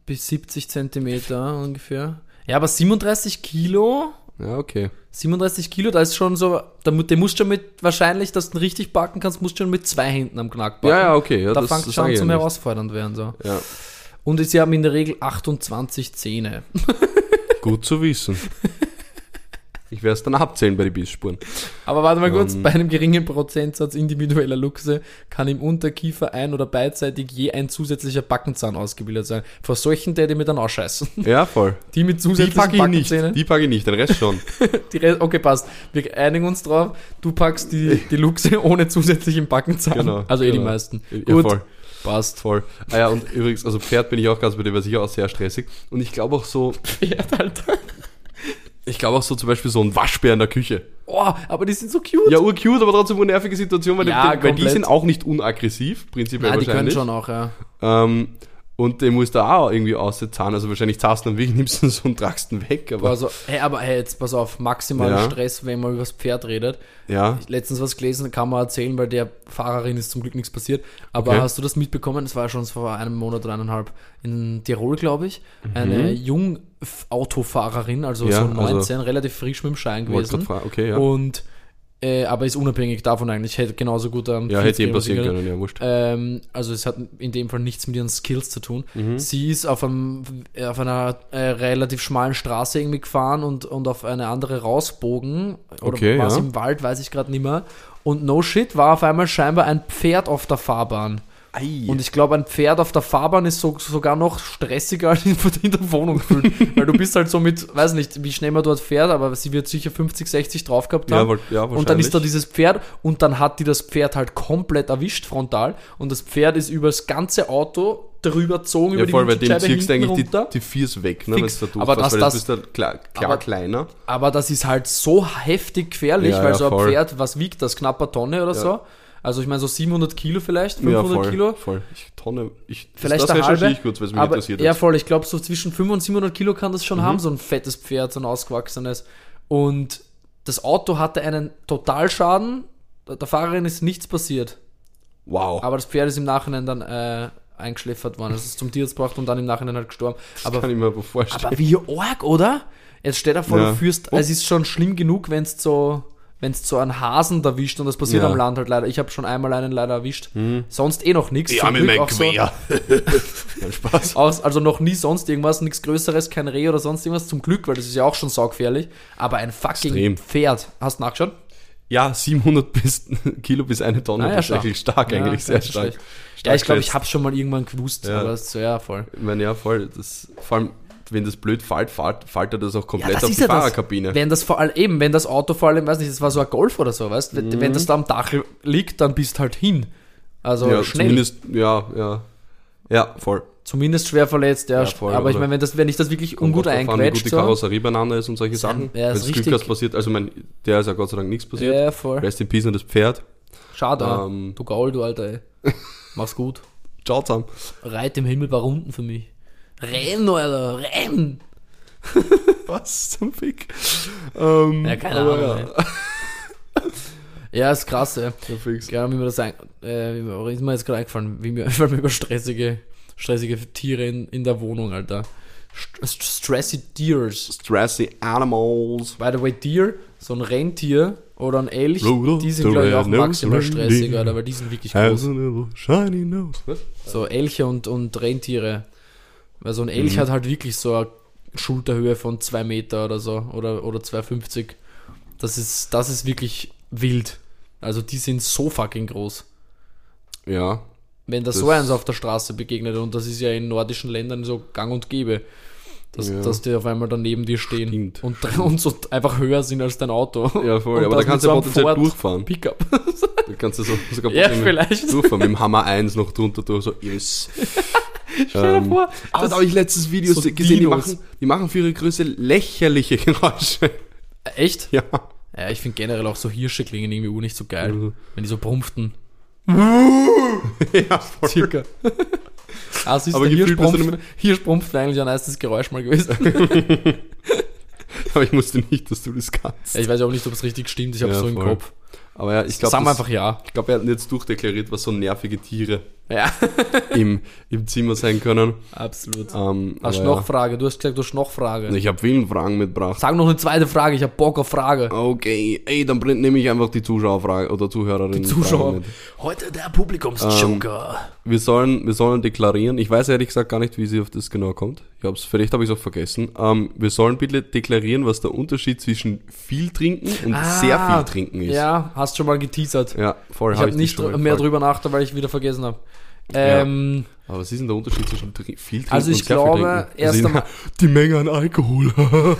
bis 70 Zentimeter ungefähr. Ja, aber 37 Kilo, Ja, okay. 37 Kilo, da ist schon so, da, mu- der muss schon mit, wahrscheinlich, dass du ihn richtig backen kannst, musst du schon mit zwei Händen am Knack backen. Ja, ja, okay. Ja, da fängt das schon zum nicht. herausfordernd werden. So. Ja, Und sie haben in der Regel 28 Zähne. gut zu wissen. Ich werde es dann abzählen bei den Bissspuren. Aber warte mal kurz, Ähm. bei einem geringen Prozentsatz individueller Luchse kann im Unterkiefer ein- oder beidseitig je ein zusätzlicher Backenzahn ausgebildet sein. Vor solchen täte ich mir dann ausscheißen. Ja, voll. Die mit Die zusätzlichen packe ich nicht. Backenzähnen. Die packe ich nicht, den Rest schon. Die Rest, okay, passt. Wir einigen uns drauf. Du packst die, die Luchse ohne zusätzlichen Backenzahn. Genau, Also eh die genau. meisten. Ja, Gut, voll. passt. Voll. Ah ja, und übrigens, also Pferd bin ich auch ganz bei dir, war sicher auch sehr stressig. Und ich glaube auch so, Pferd, Alter. Ich glaube auch so zum Beispiel so ein Waschbär in der Küche. Oh, aber die sind so cute. Ja, urcute, aber trotzdem eine nervige Situation, weil, Ja, die, weil die sind auch nicht unaggressiv, prinzipiell Nein, die können wahrscheinlich. schon auch, ja. Ähm, und den musst du auch irgendwie auszahlen. Also wahrscheinlich zahlst du dann wirklich, nimmst du so und tragst ihn weg. Aber Also, hey, aber hey, jetzt pass auf, maximaler Ja. Stress, wenn man über das Pferd redet. ja, Letztens was gelesen, kann man erzählen, weil der Fahrerin ist zum Glück nichts passiert. Aber Okay. hast du das mitbekommen? Es war schon vor einem Monat oder eineinhalb in Tirol, glaube ich. Mhm. Eine Jung-Autofahrerin, also Ja, so also- 19, relativ frisch mit dem Schein gewesen. Okay, ja. Und äh, aber ist unabhängig davon eigentlich, hätte genauso gut am ja, Kiez hätte gehen passieren können. ja, wurscht. Ähm, also es hat in dem Fall nichts mit ihren Skills zu tun. Mhm. Sie ist auf, einem, auf einer äh, relativ schmalen Straße irgendwie gefahren und, und auf eine andere rausbogen. Oder Okay, war es ja. im Wald, weiß ich gerade nicht mehr. Und no shit, war auf einmal scheinbar ein Pferd auf der Fahrbahn. Ei. Und ich glaube, ein Pferd auf der Fahrbahn ist so, sogar noch stressiger als in, in der Wohnung gefühlt. Weil du bist halt so mit, weiß nicht, wie schnell man dort fährt, aber sie wird sicher 50, 60 drauf gehabt ja, haben. wohl- ja, Und dann ist da dieses Pferd und dann hat die das Pferd halt komplett erwischt frontal und das Pferd ist über das ganze Auto drüber gezogen, Ja, über voll, die weil dem ziehst du eigentlich die, runter. die Viers weg, ne, da Aber weil das- bist du klar, klar aber- kleiner. Aber das ist halt so heftig gefährlich, Ja, weil ja, so ein voll. Pferd, was wiegt das? Knapper Tonne oder so? Also ich meine so 700 Kilo vielleicht, 500 ja, voll, Eine voll. Ich, Tonne, ich, Vielleicht das recherchiere halbe. ich kurz, weil es mich Aber interessiert ja, voll. Ich glaube, so zwischen 500 und 700 Kilo kann das schon Mhm. haben, so ein fettes Pferd, so ein ausgewachsenes. Und das Auto hatte einen Totalschaden. Der Fahrerin ist nichts passiert. Wow. Aber das Pferd ist im Nachhinein dann äh, eingeschläfert worden. Es ist zum Tierarzt gebracht und dann im Nachhinein halt gestorben. Aber, kann ich mir vorstellen. aber wie arg, oder? Jetzt stell dir vor, Ja. du führst, Oh. es ist schon schlimm genug, wenn es so wenn es so einen Hasen erwischt und das passiert Ja. Mhm. am Land halt leider. Ich habe schon einmal einen leider erwischt. Sonst eh noch nichts. Ja, Zum mit Glück meinem auch so- Spaß. Aus, also noch nie sonst irgendwas, nichts Größeres, kein Reh oder sonst irgendwas. Zum Glück, weil das ist ja auch schon saugefährlich. Aber ein fucking Extrem. Pferd. Hast du nachgeschaut? Ja, 700 bis, Kilo bis eine Tonne. Ah, ja, das ist stark. eigentlich stark, Ja, eigentlich sehr stark. schlecht. Ja, ich glaube, ich habe schon mal irgendwann gewusst, Ja. aber das ist so, ja, voll. Ich meine, ja, voll. Das, vor allem, wenn das blöd fällt, fällt, fällt er das auch komplett das auf die ja das. Fahrerkabine. Wenn das vor allem, eben, wenn das Auto vor allem, weiß nicht, das war so ein Golf oder so, weißt wenn, Mhm. wenn das da am Dach liegt, dann bist halt hin. Also ja, schnell. zumindest, ja, ja. Ja, voll. Zumindest schwer verletzt, ja. Ja, voll, aber ich meine, wenn, das, wenn ich das wirklich ungut einquetscht, die so, Karosserie beieinander ist und solche Sachen. ja, Wenn ist das Glück richtig. hast passiert, also mein, der ist ja Gott sei Dank nichts passiert. ja, voll. Rest in Peace an das Pferd. Schade, Ähm, du Gaul, du Alter, ey. Mach's gut. Ciao zusammen. Reit im Himmel paar Runden für mich. Renn, Alter, renn! Was zum Fick? Ähm, Ja, keine aber Ahnung, Ja. Ja, ist krass, ey. Ja, fix. Ja, wie mir das ein, äh, ist mir jetzt gerade eingefallen, wie mir, mir über stressige, stressige Tiere in, in der Wohnung, Alter. St st stressy Deers. Stressy Animals. By the way, Deer, so ein Rentier oder ein Elch, die sind, glaube ich, auch maximal stressig. Alter, weil die sind wirklich groß. So Elche und, und Rentiere. Weil so ein Mhm. Elch hat halt wirklich so eine Schulterhöhe von 2 Meter oder so, oder, oder 2,50. Das ist, das ist wirklich wild. Also die sind so fucking groß. Ja. Wenn da Das- so eins auf der Straße begegnet, und das ist ja in nordischen Ländern so gang und gäbe, dass, Ja. dass die auf einmal daneben dir stehen Stimmt. und, und so einfach höher sind als dein Auto. Ja, voll. Und aber da kannst du so einem potenziell Ford durchfahren. Pickup. Da kannst du so, sogar Ja, vielleicht. durchfahren. Mit dem Hammer 1 noch drunter durch. So, yes. Stell dir Ähm, vor, Aber das- da habe ich letztes Video so gesehen, die machen, die machen für ihre Größe lächerliche Geräusche. Echt? Ja. Ja, ich finde generell auch so Hirsche klingen irgendwie nicht so geil, Mhm. wenn die so brumpften. ja, voll. Circa. Ah, siehst Aber du, Hirsch gefühlt bist du brumpft, Hirsch brumpft wäre eigentlich ein nices Geräusch mal gewesen. Aber ich wusste nicht, dass du das kannst. Ja, ich weiß auch nicht, ob es richtig stimmt, ich habe Ja, so im voll. Kopf. Aber ja, ich glaube, Sagen wir einfach ja. ich glaube, er hat jetzt durchdeklariert, was so nervige Tiere Ja, im, im Zimmer sein können. absolut. Ähm, Hast du noch Frage? Du hast gesagt, du hast noch Frage. ja. Ich habe vielen Fragen mitgebracht. Sag noch eine zweite Frage, ich habe Bock auf Frage. Okay, ey, dann nehme ich einfach die Zuschauerfrage oder Zuhörerinnen. Zuschauer. mit. Heute der Publikumsjoker. Wir sollen, wir sollen deklarieren. Ich weiß ehrlich gesagt gar nicht, wie sie auf das genau kommt. Ich hab's, vielleicht habe ich es auch vergessen. Ähm, wir sollen bitte deklarieren, was der Unterschied zwischen viel trinken und sehr viel trinken ist. Ah, Ja, hast schon mal geteasert. Ja, voll. ich hab habe nicht dir schon mal mehr gefragt. drüber nachgedacht, weil ich wieder vergessen habe. Ähm, Aber was ist denn der Unterschied zwischen viel trinken Also ich und glaube, trinken? erst die- einmal- die Menge an Alkohol.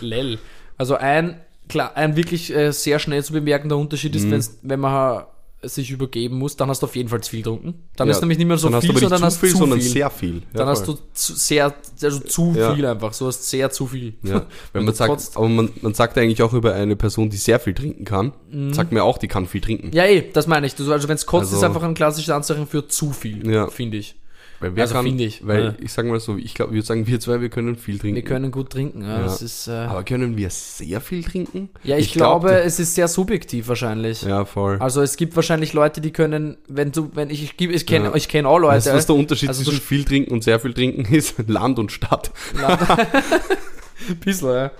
Lell. Also ein, klar, ein wirklich äh, sehr schnell zu bemerkender Unterschied Mhm. ist, wenn's, wenn man sich übergeben muss, dann hast du auf jeden Fall zu viel getrunken. Dann Ja, ist nämlich nicht mehr so dann viel, du sondern nicht hast zu viel, sondern sehr viel. Ja, dann hast du zu, sehr, also zu Ja. viel einfach. So hast sehr zu viel. Ja, wenn man du sagt, aber man, man sagt eigentlich auch über eine Person, die sehr viel trinken kann, sagt mir auch, die kann viel trinken. Mhm. Ja, eh, das meine ich. Du- Also wenn es kotzt, Also- ist einfach ein klassisches Anzeichen für zu viel, finde ich. Weil wer Also kann, finde ich, Weil ja. ich sage mal so, ich glaube, wir sagen wir zwei, wir können viel trinken. Wir können gut trinken. Ja, Ja. Das ist, äh, aber können wir sehr viel trinken? ja, ich, glaub, glaube, es ist sehr subjektiv wahrscheinlich. Ja, voll. Also es gibt wahrscheinlich Leute, die können, wenn du, wenn ich, ich, ich kenne, Ja. ich kenne auch Leute. weißt du, was der Unterschied also zwischen viel trinken und sehr viel trinken ist? Land und Stadt. Bisschen, ja.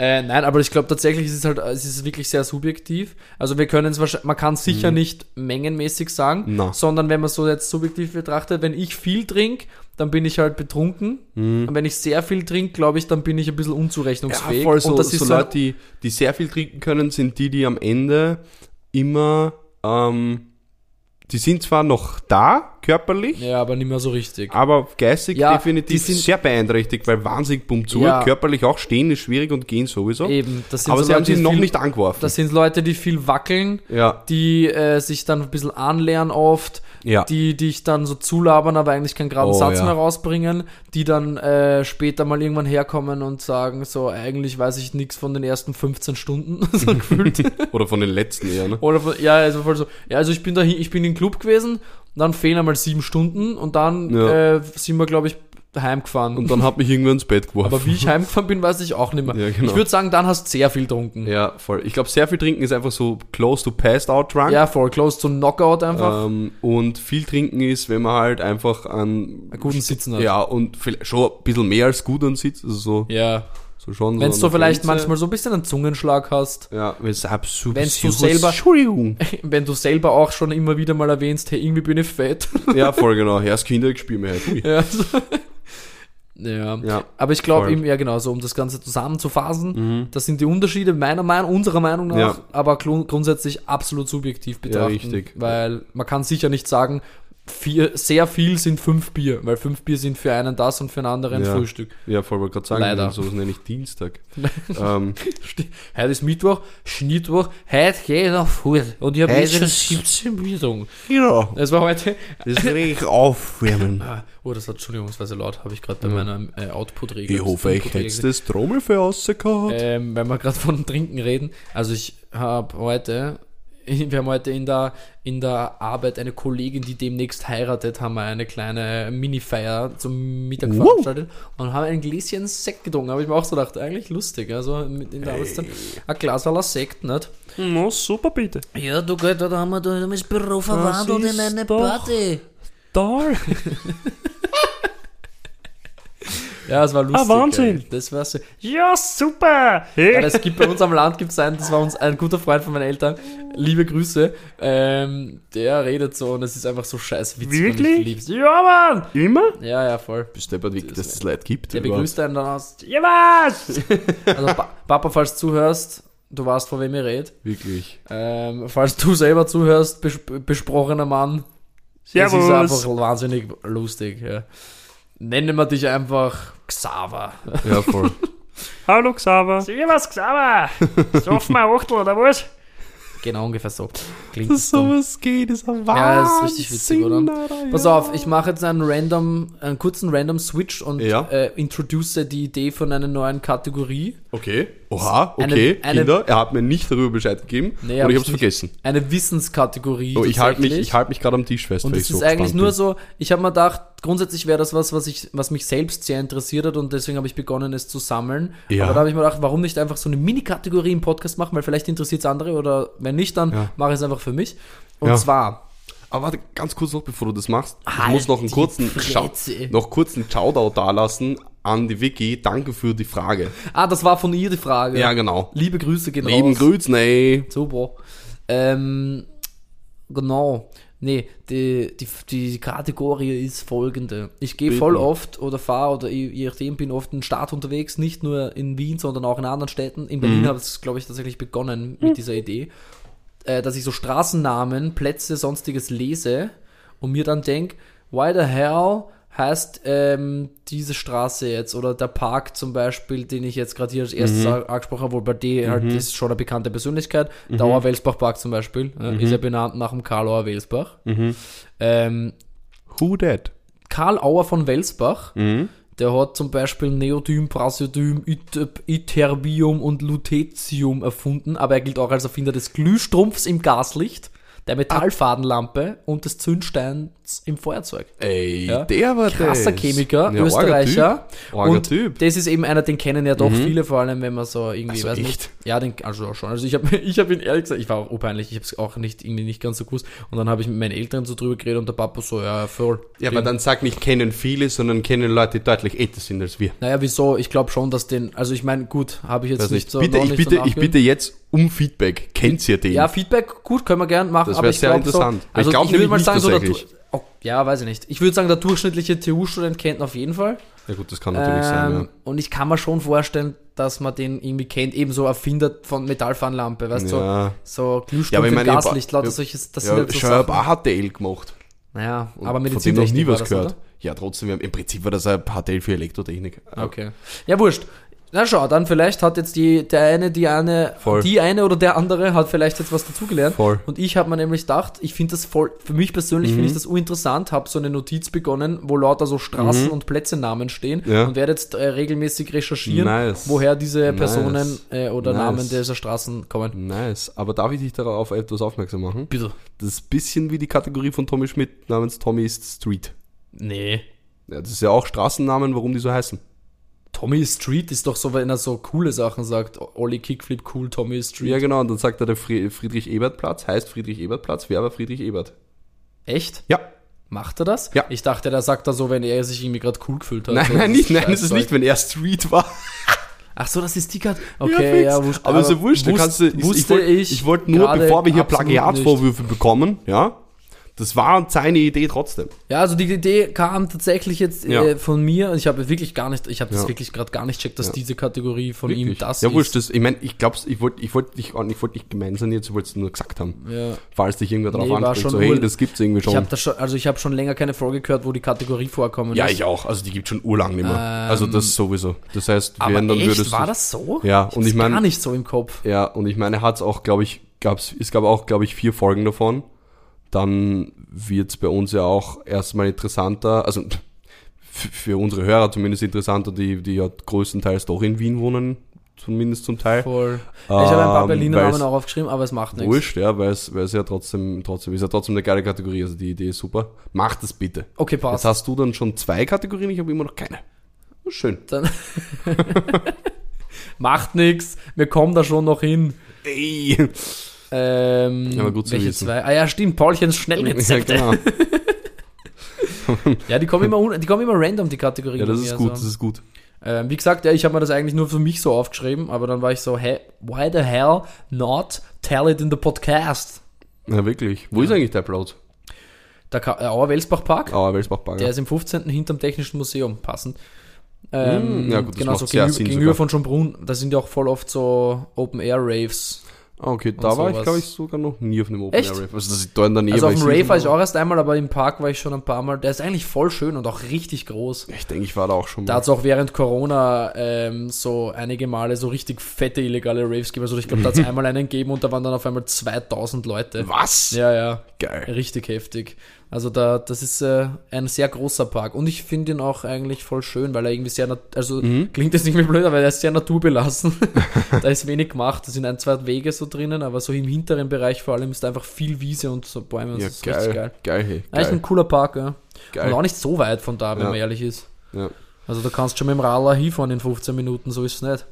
Äh, nein, aber ich glaube tatsächlich ist es halt, es ist wirklich sehr subjektiv. Also wir können es wahrscheinlich, man kann sicher nicht mengenmäßig sagen. Na. sondern wenn man so jetzt subjektiv betrachtet, wenn ich viel trinke, dann bin ich halt betrunken. Mhm. Und wenn ich sehr viel trinke, glaube ich, dann bin ich ein bisschen unzurechnungsfähig. voll so, und das ist so so ein- Leute, die, die sehr viel trinken können, sind die, die am Ende immer, ähm, die sind zwar noch da, körperlich, ja, aber nicht mehr so richtig. aber geistig Ja, die definitiv sind- sehr beeinträchtigt, weil wahnsinnig bumm zu, Ja. körperlich auch stehen ist schwierig und gehen sowieso. Eben, das sind aber so sie haben Leute, sie die noch viel, nicht angeworfen. Das sind Leute, die viel wackeln, ja, die äh, sich dann ein bisschen anlernen oft, ja. die dich dann so zulabern, aber eigentlich keinen geraden Oh, Satz ja. mehr rausbringen, die dann äh, später mal irgendwann herkommen und sagen, so, eigentlich weiß ich nichts von den ersten 15 Stunden, so gefühlt. Oder von den letzten eher, ne? Oder von, ja, also voll so, ja, also ich bin da, ich bin im Club gewesen, dann fehlen einmal sieben Stunden und dann Ja. äh, sind wir, glaube ich, heimgefahren. Und dann hat mich irgendwann ins Bett geworfen. aber wie ich heimgefahren bin, weiß ich auch nicht mehr. Ja, genau. Ich würde sagen, dann hast du sehr viel getrunken. Ja, voll. Ich glaube, sehr viel trinken ist einfach so close to passed out drunk. Ja, voll close to Knockout einfach. Ähm, und viel trinken ist, wenn man halt einfach an Einen guten Sitzen hat. ja und vielleicht schon ein bisschen mehr als gut ansitzt. Also so Ja. So schon Wenn so du an vielleicht Grenze. manchmal so ein bisschen einen Zungenschlag hast, Ja, wenn es absolut. Wenn's du selber- Entschuldigung. wenn du selber auch schon immer wieder mal erwähnst, hey, irgendwie bin ich fett. Ja, voll genau. Erst Kinder, ich spiele mir halt. Ja, so. Ja. Ja. Aber ich glaube eben, ja genau, so um das Ganze zusammenzufassen, das sind die Unterschiede meiner Meinung, unserer Meinung nach, Ja. aber grund- grundsätzlich absolut subjektiv betrachten. richtig. Weil man kann sicher nicht sagen, vier, sehr viel sind fünf Bier, weil fünf Bier sind für einen das und für einen anderen Ja. Frühstück. Ja, voll wollte gerade sagen, Leider. so nenne ich Dienstag. ähm, Heute ist Mittwoch, Schnittwoch, heute geht er voll. Und ich habe jetzt schon ist- 17 Bier getrunken. ja, Es war heute. das riecht aufwärmen. Ah, Oh, das hat, Entschuldigung, das war sehr laut, habe ich gerade bei meiner äh, Output-Regel. Ich hoffe, ich hätte das Trommelfell rausgehauen. Ähm, wenn wir gerade von Trinken reden. Also ich habe heute, wir haben heute in der, in der Arbeit eine Kollegin, die demnächst heiratet, haben wir eine kleine Mini-Feier zum Mittag Wow. veranstaltet und haben ein Gläschen Sekt getrunken. Habe ich mir auch so gedacht, eigentlich lustig. Also mit in der Arbeitszeit ein Glas aller Sekt, nicht? Na, super bitte. Ja, du Gott, da haben wir da das Büro verwandelt in eine Party. Da. Ja, es war lustig. Wahnsinn. ey. Das war so. Ja, super. Weil es gibt bei uns am Land gibt's einen, das war uns ein guter Freund von meinen Eltern, liebe Grüße, ähm, der redet so und es ist einfach so scheiß witzig und ich lieb's. Ja, Mann. Immer? Ja, ja, voll. Bist wie dass es Leute gibt? Der begrüßt einen dann aus. Ja, was? Also pa Papa, falls du zuhörst, du weißt, von wem ich rede. Wirklich. Ähm, falls du selber zuhörst, bes besprochener Mann, es ist einfach wahnsinnig lustig. Ja. Nennen wir dich einfach Xaver. Ja, voll. Hallo Xaver. Servus Xaver. Saufen wir Achtel oder was? Genau ungefähr so. Klingt es Dass dann. sowas geht, ist ein Wahnsinn. Ja, das ist richtig witzig, oder? Alter, Pass ja. auf, ich mache jetzt einen random, einen kurzen random Switch und Ja. äh, introduce die Idee von einer neuen Kategorie. Okay. Oha, Eine- okay. eine- Kinder, er hat mir nicht darüber Bescheid gegeben Nee, und ich ich hab's nicht. vergessen. Eine Wissenskategorie. Oh, ich halte mich, ich halt mich gerade am Tisch fest, Und es ich ist so eigentlich nur bin. so, ich habe mir gedacht, grundsätzlich wäre das was, was, ich, was mich selbst sehr interessiert hat und deswegen habe ich begonnen, es zu sammeln. Ja. Aber da habe ich mir gedacht, warum nicht einfach so eine Mini-Kategorie im Podcast machen, weil vielleicht interessiert es andere oder wenn nicht, dann Ja. mache ich es einfach für mich. Und Ja. zwar, Aber warte, ganz kurz noch, bevor du das machst. Ich Halt muss noch einen kurzen, Schau noch kurzen Shoutout dalassen an die Vicky. Danke für die Frage. ah, das war von ihr die Frage. Ja, genau. Liebe Grüße gehen Lieben raus. Grüßen, ey. Super. Ähm, genau. Nee, die, die, die Kategorie ist folgende. Ich gehe voll oft oder fahre oder je nachdem bin oft in Stadt unterwegs, nicht nur in Wien, sondern auch in anderen Städten. In Mhm. Berlin habe ich es, glaube ich, tatsächlich begonnen mit dieser Idee, äh, dass ich so Straßennamen, Plätze, sonstiges lese und mir dann denke, why the hell heißt ähm, diese Straße jetzt oder der Park zum Beispiel, den ich jetzt gerade hier als erstes Mhm. angesprochen habe, wo bei dir halt ist schon eine bekannte Persönlichkeit. Dauer Welsbach Park zum Beispiel, Mhm. ist ja benannt nach dem Karl Auer Welsbach. Ähm, Who that? Karl Auer von Welsbach, Mhm. der hat zum Beispiel Neodym, Praseodym, Yt- Ytterbium und Lutetium erfunden, aber er gilt auch als Erfinder des Glühstrumpfs im Gaslicht, der Metallfadenlampe und des Im Feuerzeug. Ey, Ja. der war Krasser das. Chemiker, Ja, Österreicher. arger Typ. Arger und Typ. das ist eben einer, den kennen ja doch viele, vor allem wenn man so irgendwie, Also weiß echt? nicht. Ja, den, also auch schon. Also ich habe ich hab ihn ehrlich gesagt, ich war auch urpeinlich, ich habe es auch nicht, irgendwie nicht ganz so gewusst. Und dann habe ich mit meinen Eltern so drüber geredet und der Papa so, ja, voll. Ja, aber dann sag nicht kennen viele, sondern kennen Leute, die deutlich älter sind als wir. Naja, wieso? Ich glaube schon, dass den, also ich meine, gut, habe ich jetzt Also nicht ich so. bitte, ich nicht so bitte, ich bitte jetzt um Feedback. Kennt ihr den? Ja, Feedback, gut, können wir gern machen, Das aber wär ich sehr glaube interessant. So, Weil ich also glaub ich würde mal nicht sagen, so ja, weiß ich nicht. Ich würde sagen, der durchschnittliche TU-Student kennt ihn auf jeden Fall. ja gut, das kann natürlich sein, Ähm, ja. Und ich kann mir schon vorstellen, dass man den irgendwie kennt, ebenso Erfinder von Metallfahnenlampe, weißt du, Ja. so, so Glühstrumpf Ja, Gaslicht, lauter solches, das Ja, sind halt so paar HTL gemacht. Naja, Und aber von dem noch nie was gehört. oder? Ja, trotzdem, wir haben- im Prinzip war das ein HTL für Elektrotechnik. Okay. Ja, wurscht. Na schau, dann vielleicht hat jetzt die, der eine, die eine, Voll. die eine oder der andere hat vielleicht jetzt was dazugelernt. Voll. Und ich habe mir nämlich gedacht, ich finde das voll, für mich persönlich Mhm. finde ich das uninteressant, habe so eine Notiz begonnen, wo lauter so Straßen und Plätzenamen stehen Mhm. Ja. und werde jetzt äh, regelmäßig recherchieren, Nice. woher diese Nice. Personen äh, oder Nice. Namen dieser Straßen kommen. Nice. Aber darf ich dich darauf etwas aufmerksam machen? Bitte. Das ist ein bisschen wie die Kategorie von Tommy Schmidt namens Tommy ist Street. Nee. Ja, das ist ja auch Straßennamen, warum die so heißen. Tommy Street ist doch so, wenn er so coole Sachen sagt. Olli Kickflip cool, Tommy Street. Ja, genau. Und dann sagt er, der Fri- Friedrich-Ebert-Platz heißt Friedrich-Ebert-Platz, wer aber Friedrich Ebert? Echt? Ja. Macht er das? Ja. Ich dachte, der sagt da so, wenn er sich irgendwie gerade cool gefühlt hat. Nein, So, nein, nicht, nein, das ist nicht, wenn er Street war. Ach so, das ist die Karte. Okay, ja, fix. wurscht. aber ist ja wurscht, wusst- kannst du, ich, wusste ich wollte ich ich wollt nur, bevor wir hier Plagiatsvorwürfe bekommen, ja, das war seine Idee trotzdem. Ja, also die Idee kam tatsächlich jetzt Ja. äh, von mir. Ich habe wirklich gar nicht, ich habe das Ja. wirklich gerade gar nicht checkt, dass Ja. diese Kategorie von ihm Wirklich. das ja, ist. wurscht, das, ich meine, ich glaub's, ich wollte ich wollt dich, ich wollt nicht gemein sein, jetzt ich wollte es nur gesagt haben. Ja. Falls dich irgendwer drauf Nee, anspricht, schon so, hey, das gibt's irgendwie Ich schon. habe das schon, also ich habe schon länger keine Folge gehört, wo die Kategorie vorkommen Ja, ist. ich auch. Also die gibt schon urlang nicht mehr. Ähm, also das sowieso. Das heißt, Aber wenn dann echt, würdest war das so? Ja, ich und ich hab's mein- gar nicht so im Kopf. Ja, und ich meine, hat's auch, glaube ich, gab's, es gab auch, glaube ich, vier Folgen davon. Dann wird's bei uns ja auch erstmal interessanter, also für unsere Hörer zumindest interessanter, die, die ja größtenteils doch in Wien wohnen, zumindest zum Teil. Voll. ich habe ein paar Ähm, Berliner Namen auch aufgeschrieben, aber es macht nichts. Wurscht, ja, weil es, weil es ja trotzdem, trotzdem, ist ja trotzdem eine geile Kategorie, also die Idee ist super. Macht es bitte. Okay, Jetzt passt. hast du dann schon zwei Kategorien, ich habe immer noch keine. Schön. Dann macht nichts. Wir kommen da schon noch hin. Ey. Ähm, Aber gut zu welche wissen. zwei? Ah ja, stimmt, Paulchens Ja, Schnellrezepte. Ja, genau. die kommen immer die kommen immer random die Kategorien. Ja, das ist gut, also. das ist gut. Ähm, wie gesagt, ja, ich habe mir das eigentlich nur für mich so aufgeschrieben, aber dann war ich so, hä, why the hell not tell it in the podcast? Ja, wirklich. Wo ist eigentlich der Upload? Der Ka äh, Auer Welsbach Park, Ah, Welsbach der ist im 15. hinterm Technischen Museum, passend. Ähm, Mm, ja gut, das genau, so gegenüber, gegenüber von Schönbrunn, da sind ja auch voll oft so Open-Air-Raves. Ah, okay, da war ich, glaube ich, sogar noch nie auf einem Open Echt? Air Rave. Also, das ist da in der Nähe. Also auf dem Rave war ich auch erst einmal, aber im Park war ich schon ein paar Mal. Der ist eigentlich voll schön und auch richtig groß. Ich denke, ich war da auch schon Da mal. hat es auch während Corona ähm, so einige Male so richtig fette illegale Raves gegeben. Also ich glaube, da hat es einmal einen gegeben und da waren dann auf einmal 2000 Leute. Was? Ja, ja, Geil. richtig heftig. Also da, das ist äh, ein sehr großer Park und ich finde ihn auch eigentlich voll schön, weil er irgendwie sehr, also Mhm. klingt jetzt nicht mehr blöd, aber er ist sehr naturbelassen. da ist wenig gemacht, da sind ein, zwei Wege so drinnen, aber so im hinteren Bereich vor allem ist einfach viel Wiese und so Bäume und Ja, das ist richtig geil. geil. Geil. Eigentlich ein Geil. cooler Park, ja. Und geil. auch nicht so weit von da, wenn Ja. man ehrlich ist. Ja. Also da kannst du schon mit dem Radler hinfahren in 15 Minuten, so ist es nicht.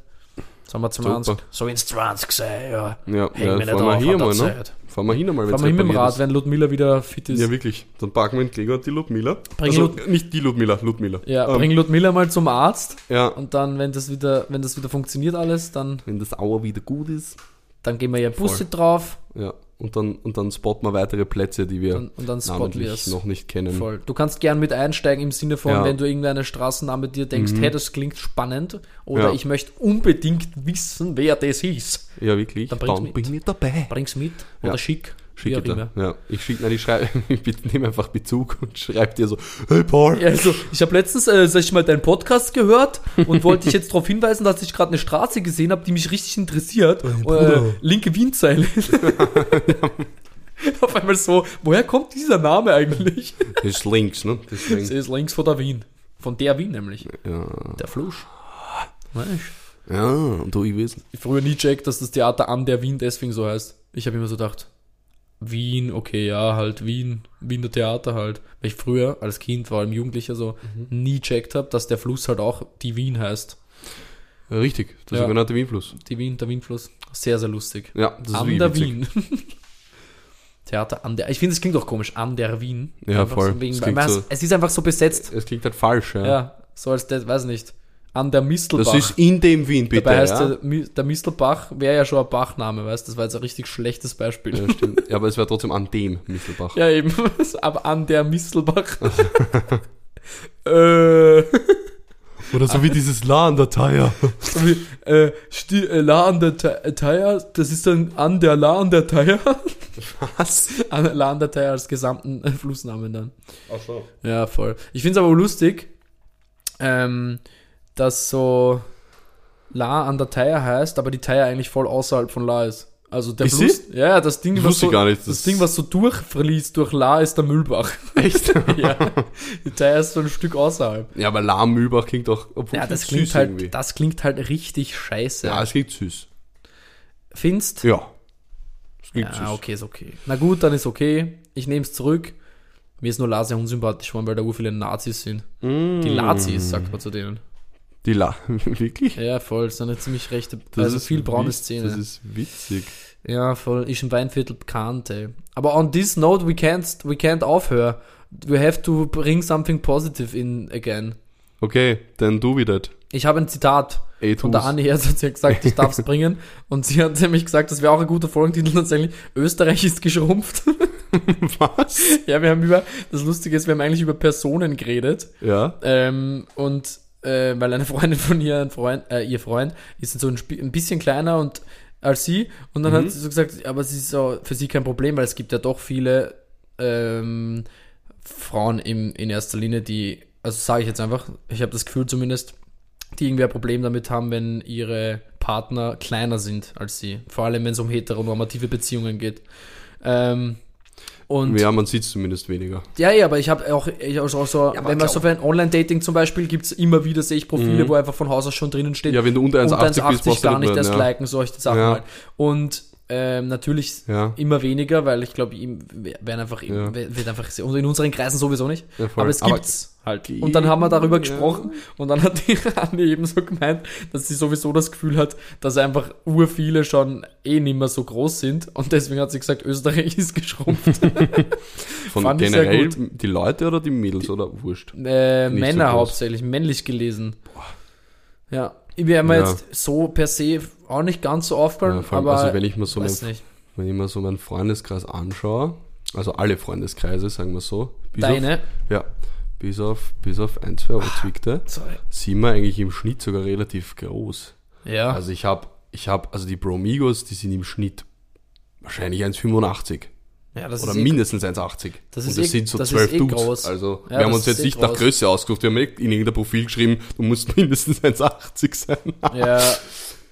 Haben wir 20. Super. So ins 20 sein, ja. Ja, Häng ja mich nicht wir auf hier mal, ne? Zeit. Fahren wir hin einmal, Fahren wir hin mit dem Rad, wenn Ludmilla wieder fit ist. Ja, wirklich. Dann packen wir in und die Ludmilla. Bring also, Lud- nicht die Ludmilla, Ludmilla. Ja, Ähm, bring Ludmilla mal zum Arzt Ja, und dann, wenn das wieder, wenn das wieder funktioniert alles, dann, wenn das Auer wieder gut ist. dann gehen wir ja Busse Voll. drauf Ja, und dann, und dann spotten wir weitere Plätze, die wir und, und dann namentlich noch nicht kennen. Voll. Du kannst gern mit einsteigen im Sinne von, Ja. wenn du irgendeine Straßenname dir denkst, hey, das klingt spannend oder Ja. ich möchte unbedingt wissen, wer das hieß. Ja, wirklich. Dann Dann, bring's mit. bin ich dabei. Bring's mit Ja. oder schick. Schicke da. Ja, ich schicke, nein, ich schreibe, ich nehme einfach Bezug und schreibe dir so, hey Paul. Ja, also, ich habe letztens, äh, sag ich mal, deinen Podcast gehört und wollte dich jetzt darauf hinweisen, dass ich gerade eine Straße gesehen habe, die mich richtig interessiert. Äh, linke Wienzeile. Auf einmal so, woher kommt dieser Name eigentlich? Das ist links, ne? Sie Deswegen, ist links von der Wien. Von der Wien nämlich. ja. Der Flusch. Weißt ja, und du, ich weiß. Ich früher nie checkt, dass das Theater an der Wien deswegen so heißt. Ich habe immer so gedacht, Wien, okay, ja, halt Wien, Wiener Theater halt. Weil ich früher als Kind, vor allem Jugendlicher so, nie checkt habe, dass der Fluss halt auch die Wien heißt. Richtig, der Ja. sogenannte Wienfluss. Die Wien, der Wienfluss. Sehr, sehr lustig. Ja, das ist an der witzig. Wien. Theater an der. Ich finde, es klingt auch komisch. An der Wien. Ja, Einfach voll. So wegen, Es so- es ist einfach so besetzt. Es klingt halt falsch, ja. Ja, so als der, weiß nicht. An der Mistelbach. Das ist in dem Wien, bitte. Dabei heißt ja? der, der Mistelbach wäre ja schon ein Bachname, weißt du? Das war jetzt ein richtig schlechtes Beispiel. ja, stimmt. Ja, aber es wäre trotzdem an dem Mistelbach. Ja, eben. Aber an der Mistelbach. äh, Oder so wie dieses La an der Tire. so wie, äh, Sti äh, La an der Tire, das ist dann an der La an der Tire. Was? An La an der Tire als gesamten äh, Flussnamen dann. Ach so. Ja, voll. Ich finde es aber lustig, ähm, dass so La an der Tire heißt, aber die Tire eigentlich voll außerhalb von La ist. Also der Ist Fluss. Ja, ja, das Ding, Das was so, gar nicht. das, Das- Ding, was so durchfließt durch La, ist der Mühlbach. Echt? ja. Die Tire ist so ein Stück außerhalb. ja, aber La Mühlbach klingt doch. obwohl Ja, das süß klingt halt, irgendwie. das klingt halt richtig scheiße. Ja, es klingt süß. Findest? Ja. Es klingt Ja, süß. okay, ist okay. Na gut, dann ist okay. Ich nehme es zurück. Mir ist nur La sehr unsympathisch weil da ur viele Nazis sind. Mm. Die Lazis, sagt man zu denen. Die La. Wirklich? Ja, voll. Das ist eine ziemlich rechte, Das also viel braune witz- Szene. Das ist witzig. ja, voll. Ist im Weinviertel bekannt, ey. Aber on this note, we can't, we can't aufhören. We have to bring something positive in again. Okay, dann do we that. ich habe ein Zitat Ey, von der. Anni Herz, hat sie gesagt, ich darf es bringen. Und sie hat nämlich gesagt, das wäre auch ein guter Folgentitel tatsächlich. Österreich ist geschrumpft. Was? ja, wir haben über, das Lustige ist, wir haben eigentlich über Personen geredet. Ja. Ähm, und äh, weil eine Freundin von ihr, ein Freund, äh, ihr Freund, ist so ein, ein bisschen kleiner und als sie. Und dann hat sie so gesagt, aber es ist so für sie kein Problem, weil es gibt ja doch viele ähm, Frauen im, in erster Linie, die, also sage ich jetzt einfach, ich habe das Gefühl zumindest, die irgendwie ein Problem damit haben, wenn ihre Partner kleiner sind als sie. Vor allem, wenn es um heteronormative Beziehungen geht. Ähm, und Ja, man sieht zumindest weniger. ja, ja, aber ich habe auch, ich auch so, aber wenn man so für ein Online-Dating zum Beispiel, gibt's immer wieder, sehe ich Profile, Mhm. wo einfach von Haus aus schon drinnen steht, Ja, wenn du unter 1,80 bist, 1,80 brauchst du gar nicht mehr, erst ja. liken, solche Sachen Ja. halt. Und ähm, natürlich Ja. immer weniger, weil ich glaube, ihm werden einfach, Ja. wird einfach, in unseren Kreisen sowieso nicht. Ja, aber es Aber- gibt's halt. Und dann haben wir darüber gesprochen und dann hat die Anne eben so gemeint, dass sie sowieso das Gefühl hat, dass einfach ur viele schon eh nicht mehr so groß sind und deswegen hat sie gesagt, Österreich ist geschrumpft. Von Fand ich sehr generell gut. die Leute oder die Mädels oder wurscht? Äh, Männer so hauptsächlich, männlich gelesen. Ja. Ich wäre mir Ja. jetzt so per se auch nicht ganz so aufgefallen, Ja, vor allem, aber also wenn ich mir so mein, nicht. wenn ich mir so meinen Freundeskreis anschaue, also alle Freundeskreise, sagen wir so, Deine? auf, ja, bis auf, bis auf ein, zwei Abzwickte, Sorry. sind wir eigentlich im Schnitt sogar relativ groß. Ja. Also ich habe, ich habe, also die Bromigos, die sind im Schnitt wahrscheinlich 1,85 ja, das oder ist eh- mindestens 1,80. Das Und ist das eh- sind so das 12 ist eh Dudes. groß. Also Ja, wir haben uns jetzt eh nicht nach groß. Größe ausgesucht, wir haben nicht in irgendein Profil geschrieben, du musst mindestens 1,80 sein. Ja,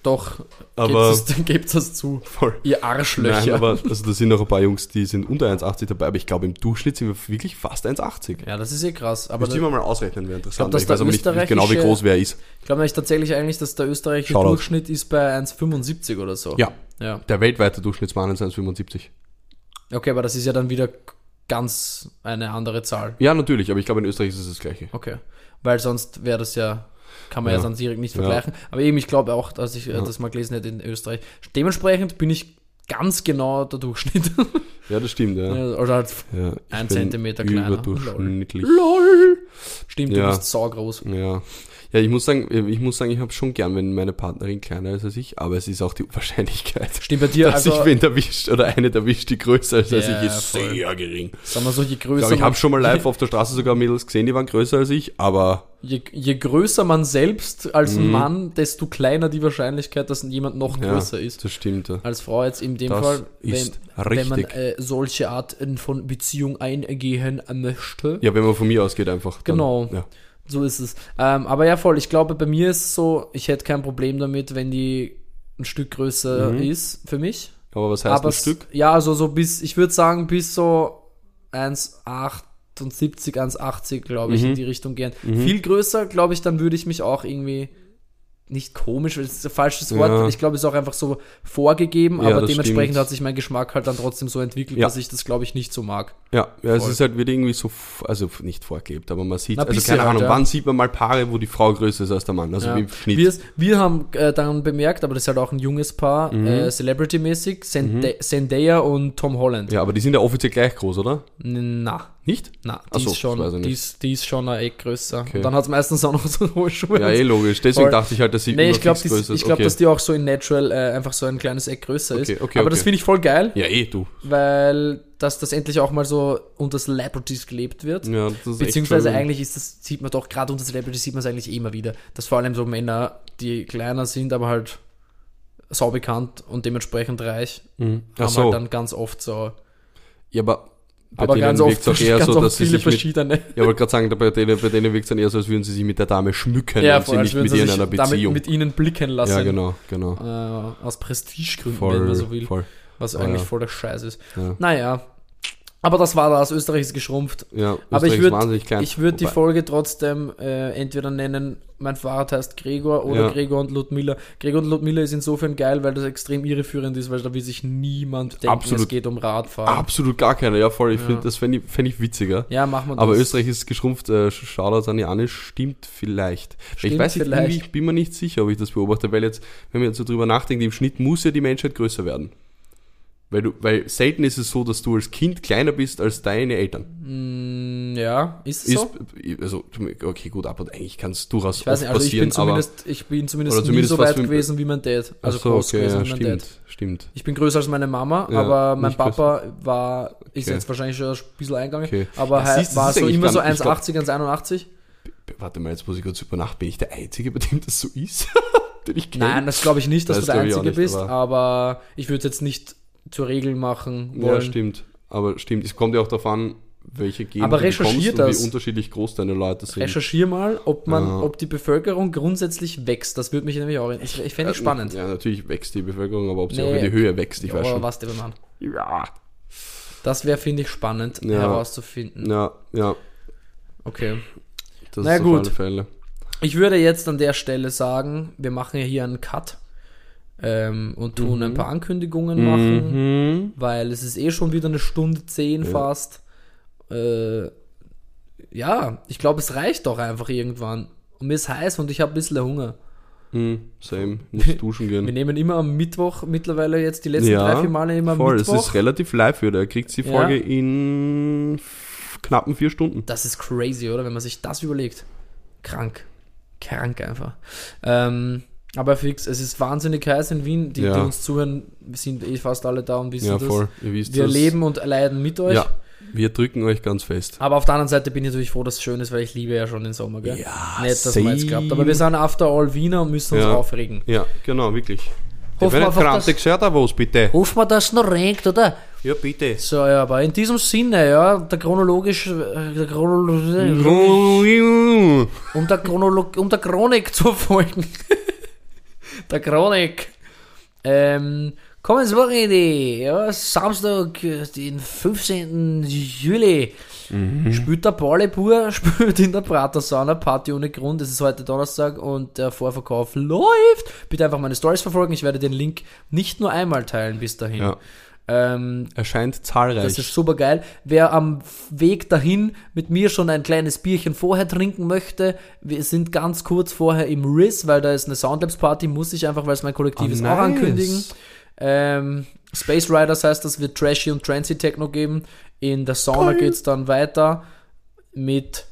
doch. Aber- Gebt das, gebt das zu. Voll. Ihr Arschlöcher. Nein, aber also da sind noch ein paar Jungs, die sind unter 1,80 dabei, aber ich glaube im Durchschnitt sind wir wirklich fast 1,80. ja, das ist eh krass. Aber Müsste ich mal ausrechnen, wäre interessant. dass Ich, weiß aber nicht, nicht genau, wie groß wer ist. ich glaube nämlich tatsächlich eigentlich, dass der österreichische Shoutout. Durchschnitt ist bei 1,75 oder so. Ja, Ja. der weltweite Durchschnittsmann ist 1,75. Okay, aber das ist ja dann wieder ganz eine andere Zahl. Ja, natürlich, aber ich glaube in Österreich ist es das gleiche. Okay. Weil sonst wäre das ja, kann man ja, Ja. sonst direkt nicht Ja. vergleichen. Aber eben, ich glaube auch, dass ich äh, das mal gelesen hätte in Österreich. Dementsprechend bin ich ganz genau der Durchschnitt. Ja, das stimmt, ja. Ja, Oder halt, ja Ein Zentimeter kleiner. Überdurchschnittlich. lol. Stimmt, Ja. du bist saugroß. Ja. Ja, ich muss sagen, ich muss sagen, ich habe schon gern, wenn meine Partnerin kleiner ist als ich, aber es ist auch die Wahrscheinlichkeit, Stimmt bei dir, dass also, ich wen erwischt oder eine erwischt, die größer ist als ich, ist voll. sehr gering. sagen wir so, je Ich größer, ich man, habe schon mal live auf der Straße sogar Mädels gesehen, die waren größer als ich, aber je, je größer man selbst als Mann, desto kleiner die Wahrscheinlichkeit, dass jemand noch Mhm. ja, größer ist. das stimmt. Ja. Als Frau jetzt in dem Das Fall, ist wenn, wenn man äh, solche Arten von Beziehung eingehen möchte. ja, wenn man von mir ausgeht einfach. Dann, Genau. Ja. So ist es. Ähm, aber ja, voll. Ich glaube, bei mir ist es so, ich hätte kein Problem damit, wenn die ein Stück größer Mhm. ist für mich. Aber was heißt aber ein Stück? Ja, also so bis, ich würde sagen, bis so 1,78, 1,80, glaube ich, Mhm. in die Richtung gehen. Viel größer, glaube ich, dann würde ich mich auch irgendwie nicht komisch, das ist ein falsches Wort. Ja. Ich glaube, es ist auch einfach so vorgegeben, Ja, aber dementsprechend stimmt. hat sich mein Geschmack halt dann trotzdem so entwickelt, Ja. dass ich das, glaube ich, nicht so mag. Ja, es ist halt wird irgendwie so, also nicht vorgelebt, aber man sieht, Na, also keine halt, Ahnung, ja. wann sieht man mal Paare, wo die Frau größer ist als der Mann? Also im Schnitt. Wir, wir haben äh, dann bemerkt, aber das ist halt auch ein junges Paar, Mhm. äh, Celebrity-mäßig, Zendaya und Tom Holland. ja, aber die sind ja offiziell gleich groß, oder? Na, Nicht? na, Ach die, so, ist schon, die, ist, die ist schon ein Eck größer. Okay. Und dann hat es meistens auch noch so hohe Schuhe. Ja, eh logisch. Deswegen Voll. dachte ich halt, dass sie Nee, ich glaube, fix größer ich ist. glaub, okay. dass die auch so in Natural äh, einfach so ein kleines Eck größer ist. Okay, okay, Aber das finde ich voll geil, Ja, eh, du. weil dass das endlich auch mal so unter Celebrities gelebt wird. Ja, das ist Beziehungsweise eigentlich ist das, sieht man doch, gerade unter Celebrities sieht man es eigentlich eh immer wieder, dass vor allem so Männer, die kleiner sind, aber halt saubekannt und dementsprechend reich, Mhm. Haben so. halt dann ganz oft so, ja, aber bei aber denen ganz oft, auch eher ganz so, dass sie viele sich mit, verschiedene. ja, wollte gerade sagen, bei denen, bei denen wirkt es dann eher so, als würden sie sich mit der Dame schmücken Ja, und sie nicht mit ihr in einer damit Beziehung. mit ihnen blicken lassen. ja, genau, genau. Äh, aus Prestigegründen, Voll, wenn man so will. voll. Was eigentlich ja. voll der Scheiß ist. Ja. Naja. Aber das war das. Österreich ist geschrumpft. Ja, Aber ich Österreich ist würde wahnsinnig klein. ich würd die Folge trotzdem äh, entweder nennen, mein Fahrrad heißt Gregor oder Ja. Gregor und Ludmilla. Gregor und Ludmilla ist insofern geil, weil das extrem irreführend ist, weil da will sich niemand denken, Absolut. es geht um Radfahren. Absolut gar keine, ja voll. Ich Ja. finde, das fände ich, fänd ich witziger. Ja, machen wir das. Aber Österreich ist geschrumpft, äh, Shoutouts an Janis, stimmt vielleicht. Stimmt ich weiß nicht, vielleicht. ich bin mir nicht sicher, ob ich das beobachte, weil jetzt, wenn man jetzt so drüber nachdenkt, im Schnitt muss ja die Menschheit größer werden. Weil du, weil selten ist es so, dass du als Kind kleiner bist als deine Eltern. Mm, Ja, ist es Ist, so? also, okay, gut, aber eigentlich kann es durchaus Ich weiß nicht, also ich passieren, bin zumindest, ich bin zumindest, Oder zumindest so weit gewesen wie mein Dad. aber... Also so, groß okay, gewesen ja, wie mein stimmt, Dad. stimmt. Ich bin größer als meine Mama, Ja, aber mein nicht größer. Papa war, ist Okay. jetzt wahrscheinlich schon ein bisschen eingegangen, Okay. aber Ja, er siehst war so immer so gar nicht- ich glaub- 1,80, 1,81. Warte mal, jetzt muss ich kurz über Nacht. Bin ich der Einzige, bei dem das so ist? Nein, das glaube ich nicht, dass Das du der Einzige nicht, bist, aber- aber ich würde jetzt nicht zur Regel machen wollen. Ja, stimmt. Aber stimmt, es kommt ja auch darauf an, welche Gene Aber du recherchier und das. wie unterschiedlich groß deine Leute sind. Recherchier mal, ob man, Ja. ob die Bevölkerung grundsätzlich wächst. Das würde mich nämlich auch, ich, ich fände ich spannend. Ja, natürlich wächst die Bevölkerung, aber ob sie Nee. auch in die Höhe wächst, ich weiß Oder schon. was der Mann. Ja. Das wäre, finde ich, spannend Ja. herauszufinden. Ja, ja, Okay. das Na ist gut. Fälle. Ich würde jetzt an der Stelle sagen, wir machen ja hier einen Cut ähm, und tun ein paar Ankündigungen machen, Mhm. weil es ist eh schon wieder eine Stunde zehn Ja. fast. Äh, ja, ich glaube, es reicht doch einfach irgendwann. Und mir ist heiß und ich habe ein bisschen Hunger. Mhm. Same, muss duschen Wir gehen. nehmen immer am Mittwoch mittlerweile jetzt die letzten Ja, drei, vier Male immer am Voll, es Mittwoch. ist relativ live wieder. Er kriegt die Ja. Folge in f- knappen vier Stunden. Das ist crazy, oder? Wenn man sich das überlegt. Krank. Krank einfach. Ähm, aber fix, es ist wahnsinnig heiß in Wien. Die, Ja. die uns zuhören, sind eh fast alle da und wissen Ja, das. voll. Ihr wisst Wir das. leben und leiden mit euch. Ja, wir drücken euch ganz fest. Aber auf der anderen Seite bin ich natürlich froh, dass es schön ist, weil ich liebe ja schon den Sommer, gell? Ja, Nicht, dass man jetzt same. glaubt. Aber wir sind after all Wiener und müssen uns Ja. aufregen. Ja, genau, wirklich. Hoffen wir einfach, Krantig dass- gesagt, was bitte? Hoffen wir, dass es noch regnet, oder? Ja, bitte. So, ja, aber in diesem Sinne, ja, der chronologisch, äh, der chronologisch, um der, Chronolog um der Chronik zu folgen. der Chronik. Ähm, kommendes Wochenende, ja, Samstag, äh, den 15. Juli. Spielt der Pauli Pur, spielt in der Prater Sauna, Party ohne Grund. Es ist heute Donnerstag und der Vorverkauf läuft. Bitte einfach meine Stories verfolgen. Ich werde den Link nicht nur einmal teilen bis dahin. Ja. Ähm, Erscheint zahlreich. das ist super geil. Wer am Weg dahin mit mir schon ein kleines Bierchen vorher trinken möchte, wir sind ganz kurz vorher im Riz, weil da ist eine Soundlabs Party, muss ich einfach, weil es mein Kollektiv Ah, ist, nice. auch ankündigen. Ähm, Space Riders heißt, das wird Trashy und Trancy Techno geben. In der Sauna Geil. geht's dann weiter mit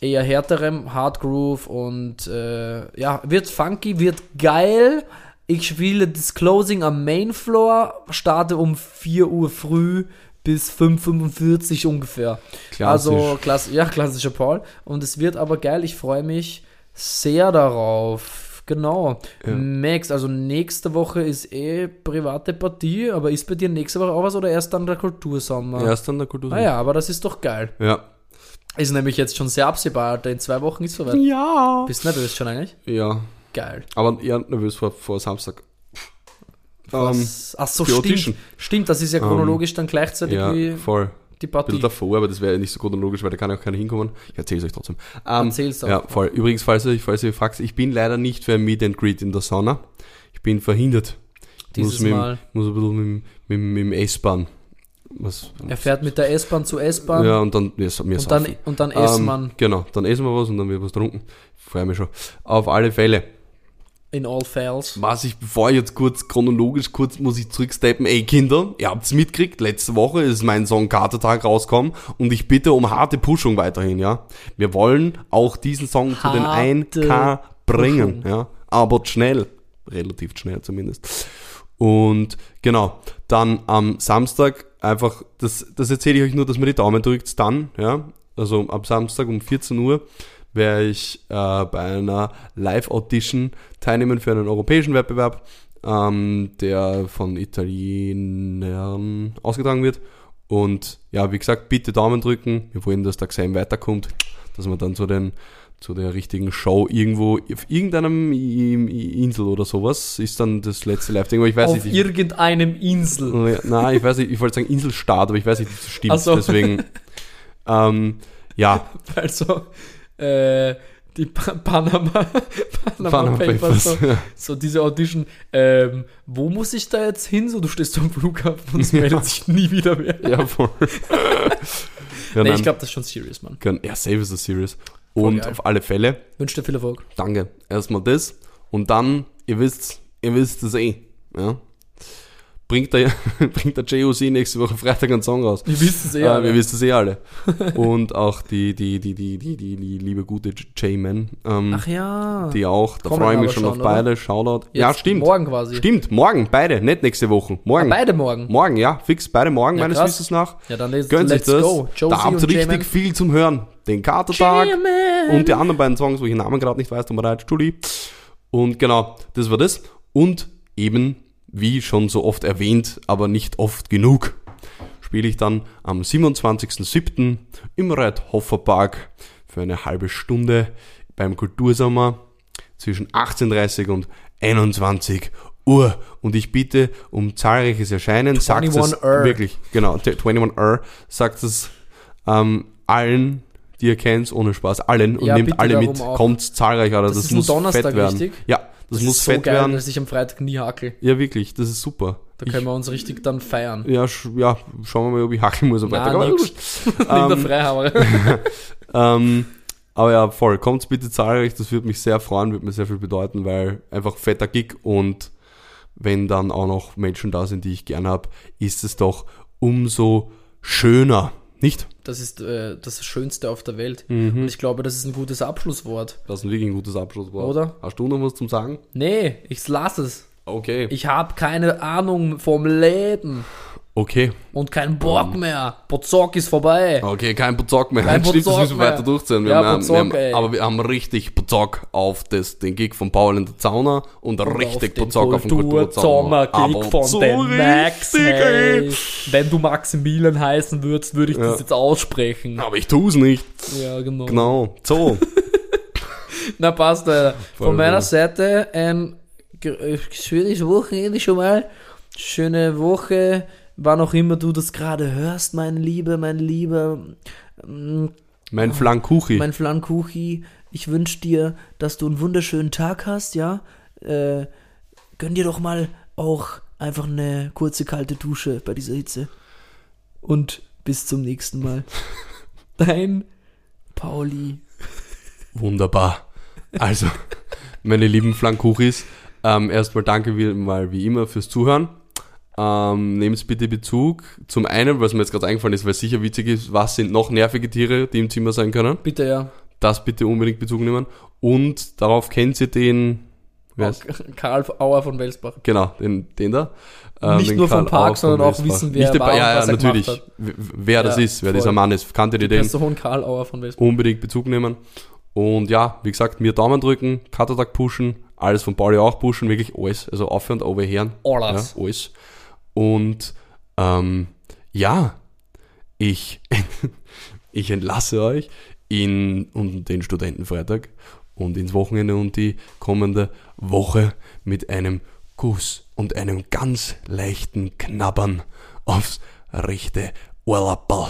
eher härterem Hard Groove und äh, ja, wird funky, wird geil. Ich spiele das Closing am Main Floor, starte um 4 Uhr früh bis 5.45 Uhr ungefähr. Klassisch. Also, klass ja, klassischer Paul. Und es wird aber geil, ich freue mich sehr darauf. Genau. Ja. Max, also nächste Woche ist eh private Partie, aber ist bei dir nächste Woche auch was oder erst dann der Kultursommer? Erst an der Kultur. Ah ja, aber das ist doch geil. Ja. Ist nämlich jetzt schon sehr absehbar, Alter. In zwei Wochen ist soweit. Ja. Bist nervös schon eigentlich? Ja. Geil. Aber eher nervös vor, vor Samstag. Ähm, Was? Ach so, stimmt. Stimmt, das ist ja chronologisch dann gleichzeitig ja, wie voll. die Ein Partie. bisschen davor, aber das wäre ja nicht so chronologisch, weil da kann ja auch keiner hinkommen. Ich erzähle es euch trotzdem. Ähm, Erzähl's doch. Ja, voll. Übrigens, falls ihr, falls ihr fragt, ich bin leider nicht für ein Meet and Greet in der Sauna. Ich bin verhindert. Dieses muss mit, Mal. Muss ein bisschen mit, dem- mit, mit dem S-Bahn. Was? Er fährt mit der S-Bahn zu S-Bahn Ja, und dann, ja, mir und, dann, und dann essen Ähm, man Genau, dann essen wir was und dann wird was getrunken. Freue mich schon. Auf alle Fälle. In all fails. Was ich, bevor ich jetzt kurz chronologisch kurz muss ich zurücksteppen. Ey Kinder, ihr habt's mitgekriegt, letzte Woche ist mein Song Katertag rausgekommen und ich bitte um harte Pushung weiterhin, ja. Wir wollen auch diesen Song zu den Harte 1K bringen, Pushung. ja. Aber schnell. Relativ schnell zumindest. Und genau, dann am Samstag einfach, das, das erzähle ich euch nur, dass mir die Daumen drückt, dann, ja. Also am Samstag um 14 Uhr werde ich äh, bei einer Live-Audition teilnehmen für einen europäischen Wettbewerb, ähm, der von Italienern ausgetragen wird. Und ja, wie gesagt, bitte Daumen drücken. Wir wollen, dass der Xame weiterkommt, dass wir dann zu den zu der richtigen Show irgendwo auf irgendeinem Insel oder sowas ist dann das letzte Live-Ding, aber ich weiß Auf nicht. ich- irgendeinem Insel. Nein, ich weiß nicht, ich wollte sagen Inselstaat, aber ich weiß nicht, ob das stimmt. Ach so. Deswegen, ähm, ja, Also, äh, die pa Panama, Panama, Panama Papers, Papers. so, so diese Audition. Ähm, wo muss ich da jetzt hin? So, du stehst am Flughafen und es Ja. meldet sich nie wieder mehr. ja, voll. ja, nee, ich glaube, das ist schon serious, Mann. ja, Save is a Series. Voll Und auf alle Fälle, Wünsche dir viel Erfolg. danke. Erstmal das und dann, ihr wisst, ihr wisst es eh, ja. Bringt der, bringt der JOC nächste Woche Freitag einen Song raus. Wir wissen es eh. Äh, alle. wir wissen es eh alle. Und auch die, die, die, die, die, die, die liebe gute J-Man. Ähm, Ach ja. Die auch, da freue ich mich schon auf oder? beide. Shoutout. ja, Jetzt stimmt. Morgen quasi. Stimmt, morgen, beide, nicht nächste Woche. Morgen. Ah, beide morgen. Morgen, ja, fix, beide morgen, Ja, meines. Wissens nach. Ja, dann let's, Gönnt sich let's das. go. Josie da habt ihr richtig viel zum Hören. Den Katertag und die anderen beiden Songs, wo ich den Namen gerade nicht weiß, tut mir leid, Julie. Und genau, das war das. Und eben, wie schon so oft erwähnt, aber nicht oft genug, spiele ich dann am 27.07. im Reithoffer Park für eine halbe Stunde beim Kultursommer zwischen 18.30 und 21 Uhr. Und ich bitte um zahlreiches Erscheinen. Sagt es 21 Uhr. wirklich, genau, 21 Uhr. Sagt es ähm, allen, die ihr kennt, ohne Spaß, allen und Ja, nehmt alle mit. auch. Kommt zahlreich, Alter. Das Das, ist ein muss Donnerstag, fett werden. richtig? Ja, das, muss ist so fett geil, werden. dass ich am Freitag nie hackel. Ja, wirklich, das ist super. Da Ich- können wir uns richtig dann feiern. ja, sch- ja, schauen wir mal, ob ich hackeln muss am Freitag. Aber gut. Nimm der Ähm, Freihammer. Ähm, aber ja, voll. Kommt bitte zahlreich, das würde mich sehr freuen, würde mir sehr viel bedeuten, weil einfach fetter Gig und wenn dann auch noch Menschen da sind, die ich gern habe, ist es doch umso schöner, nicht? Das ist äh, das Schönste auf der Welt. Mhm. Und ich glaube, das ist ein gutes Abschlusswort. Das ist ein wirklich ein gutes Abschlusswort. Oder? Hast du noch was zum Sagen? Nee, ich lasse es. Okay. Ich habe keine Ahnung vom Leben Okay. und keinen Bock mehr. Bozock ist vorbei. Okay, kein Bozock mehr. Kein Stimmt, das Bozock müssen wir mehr. weiter durchziehen. Wir Ja, haben, Bozock, wir haben, aber wir haben richtig Bozock auf das, den Gig von Paul in der Zauner und, richtig Bozock auf den Kulturzauner. Aber Kulturzauner-Gig von so den Max. Hey. ey. Wenn du Maximilian heißen würdest, würde ich Ja. das jetzt aussprechen. Aber ich tu's nicht. Ja, genau. Genau. So. Na passt, Alter. Voll Von meiner. Seite ein äh, schönes Wochenende schon mal. Schöne Woche. Wann auch immer du das gerade hörst, mein Lieber, mein Lieber, mm, Mein Flankuchi. mein Flankuchi. Ich wünsche dir, dass du einen wunderschönen Tag hast, ja. Äh, gönn dir doch mal auch einfach eine kurze kalte Dusche bei dieser Hitze. Und bis zum nächsten Mal. Dein Pauli. Wunderbar. Also, meine lieben Flankuchis, ähm, erstmal danke wie, mal wie immer fürs Zuhören. Ähm, Nehmt bitte Bezug. Zum einen, was mir jetzt gerade eingefallen ist, weil es sicher witzig ist, was sind noch nervige Tiere, die im Zimmer sein können. Bitte, ja. Das bitte unbedingt Bezug nehmen. Und darauf kennt ihr den, wer ist, Karl Auer von Welsbach. genau, den, den da. Ähm, Nicht den nur vom Karl Park, Auer sondern auch wissen, wer Nicht der, war und Ja, ja, er natürlich. Wer das Ja, ist, wer voll. dieser Mann ist. Kanntet ihr den? Person Karl Auer von Welsbach. unbedingt Bezug nehmen. Und ja, wie gesagt, mir Daumen drücken, Katatag pushen, alles von Pauli auch pushen, wirklich alles. Also aufhören, overhören. Alles. Ja, alles. Und ähm, ja, ich, ich entlasse euch in und den Studentenfreitag und ins Wochenende und die kommende Woche mit einem Kuss und einem ganz leichten Knabbern aufs rechte Ohrlappel.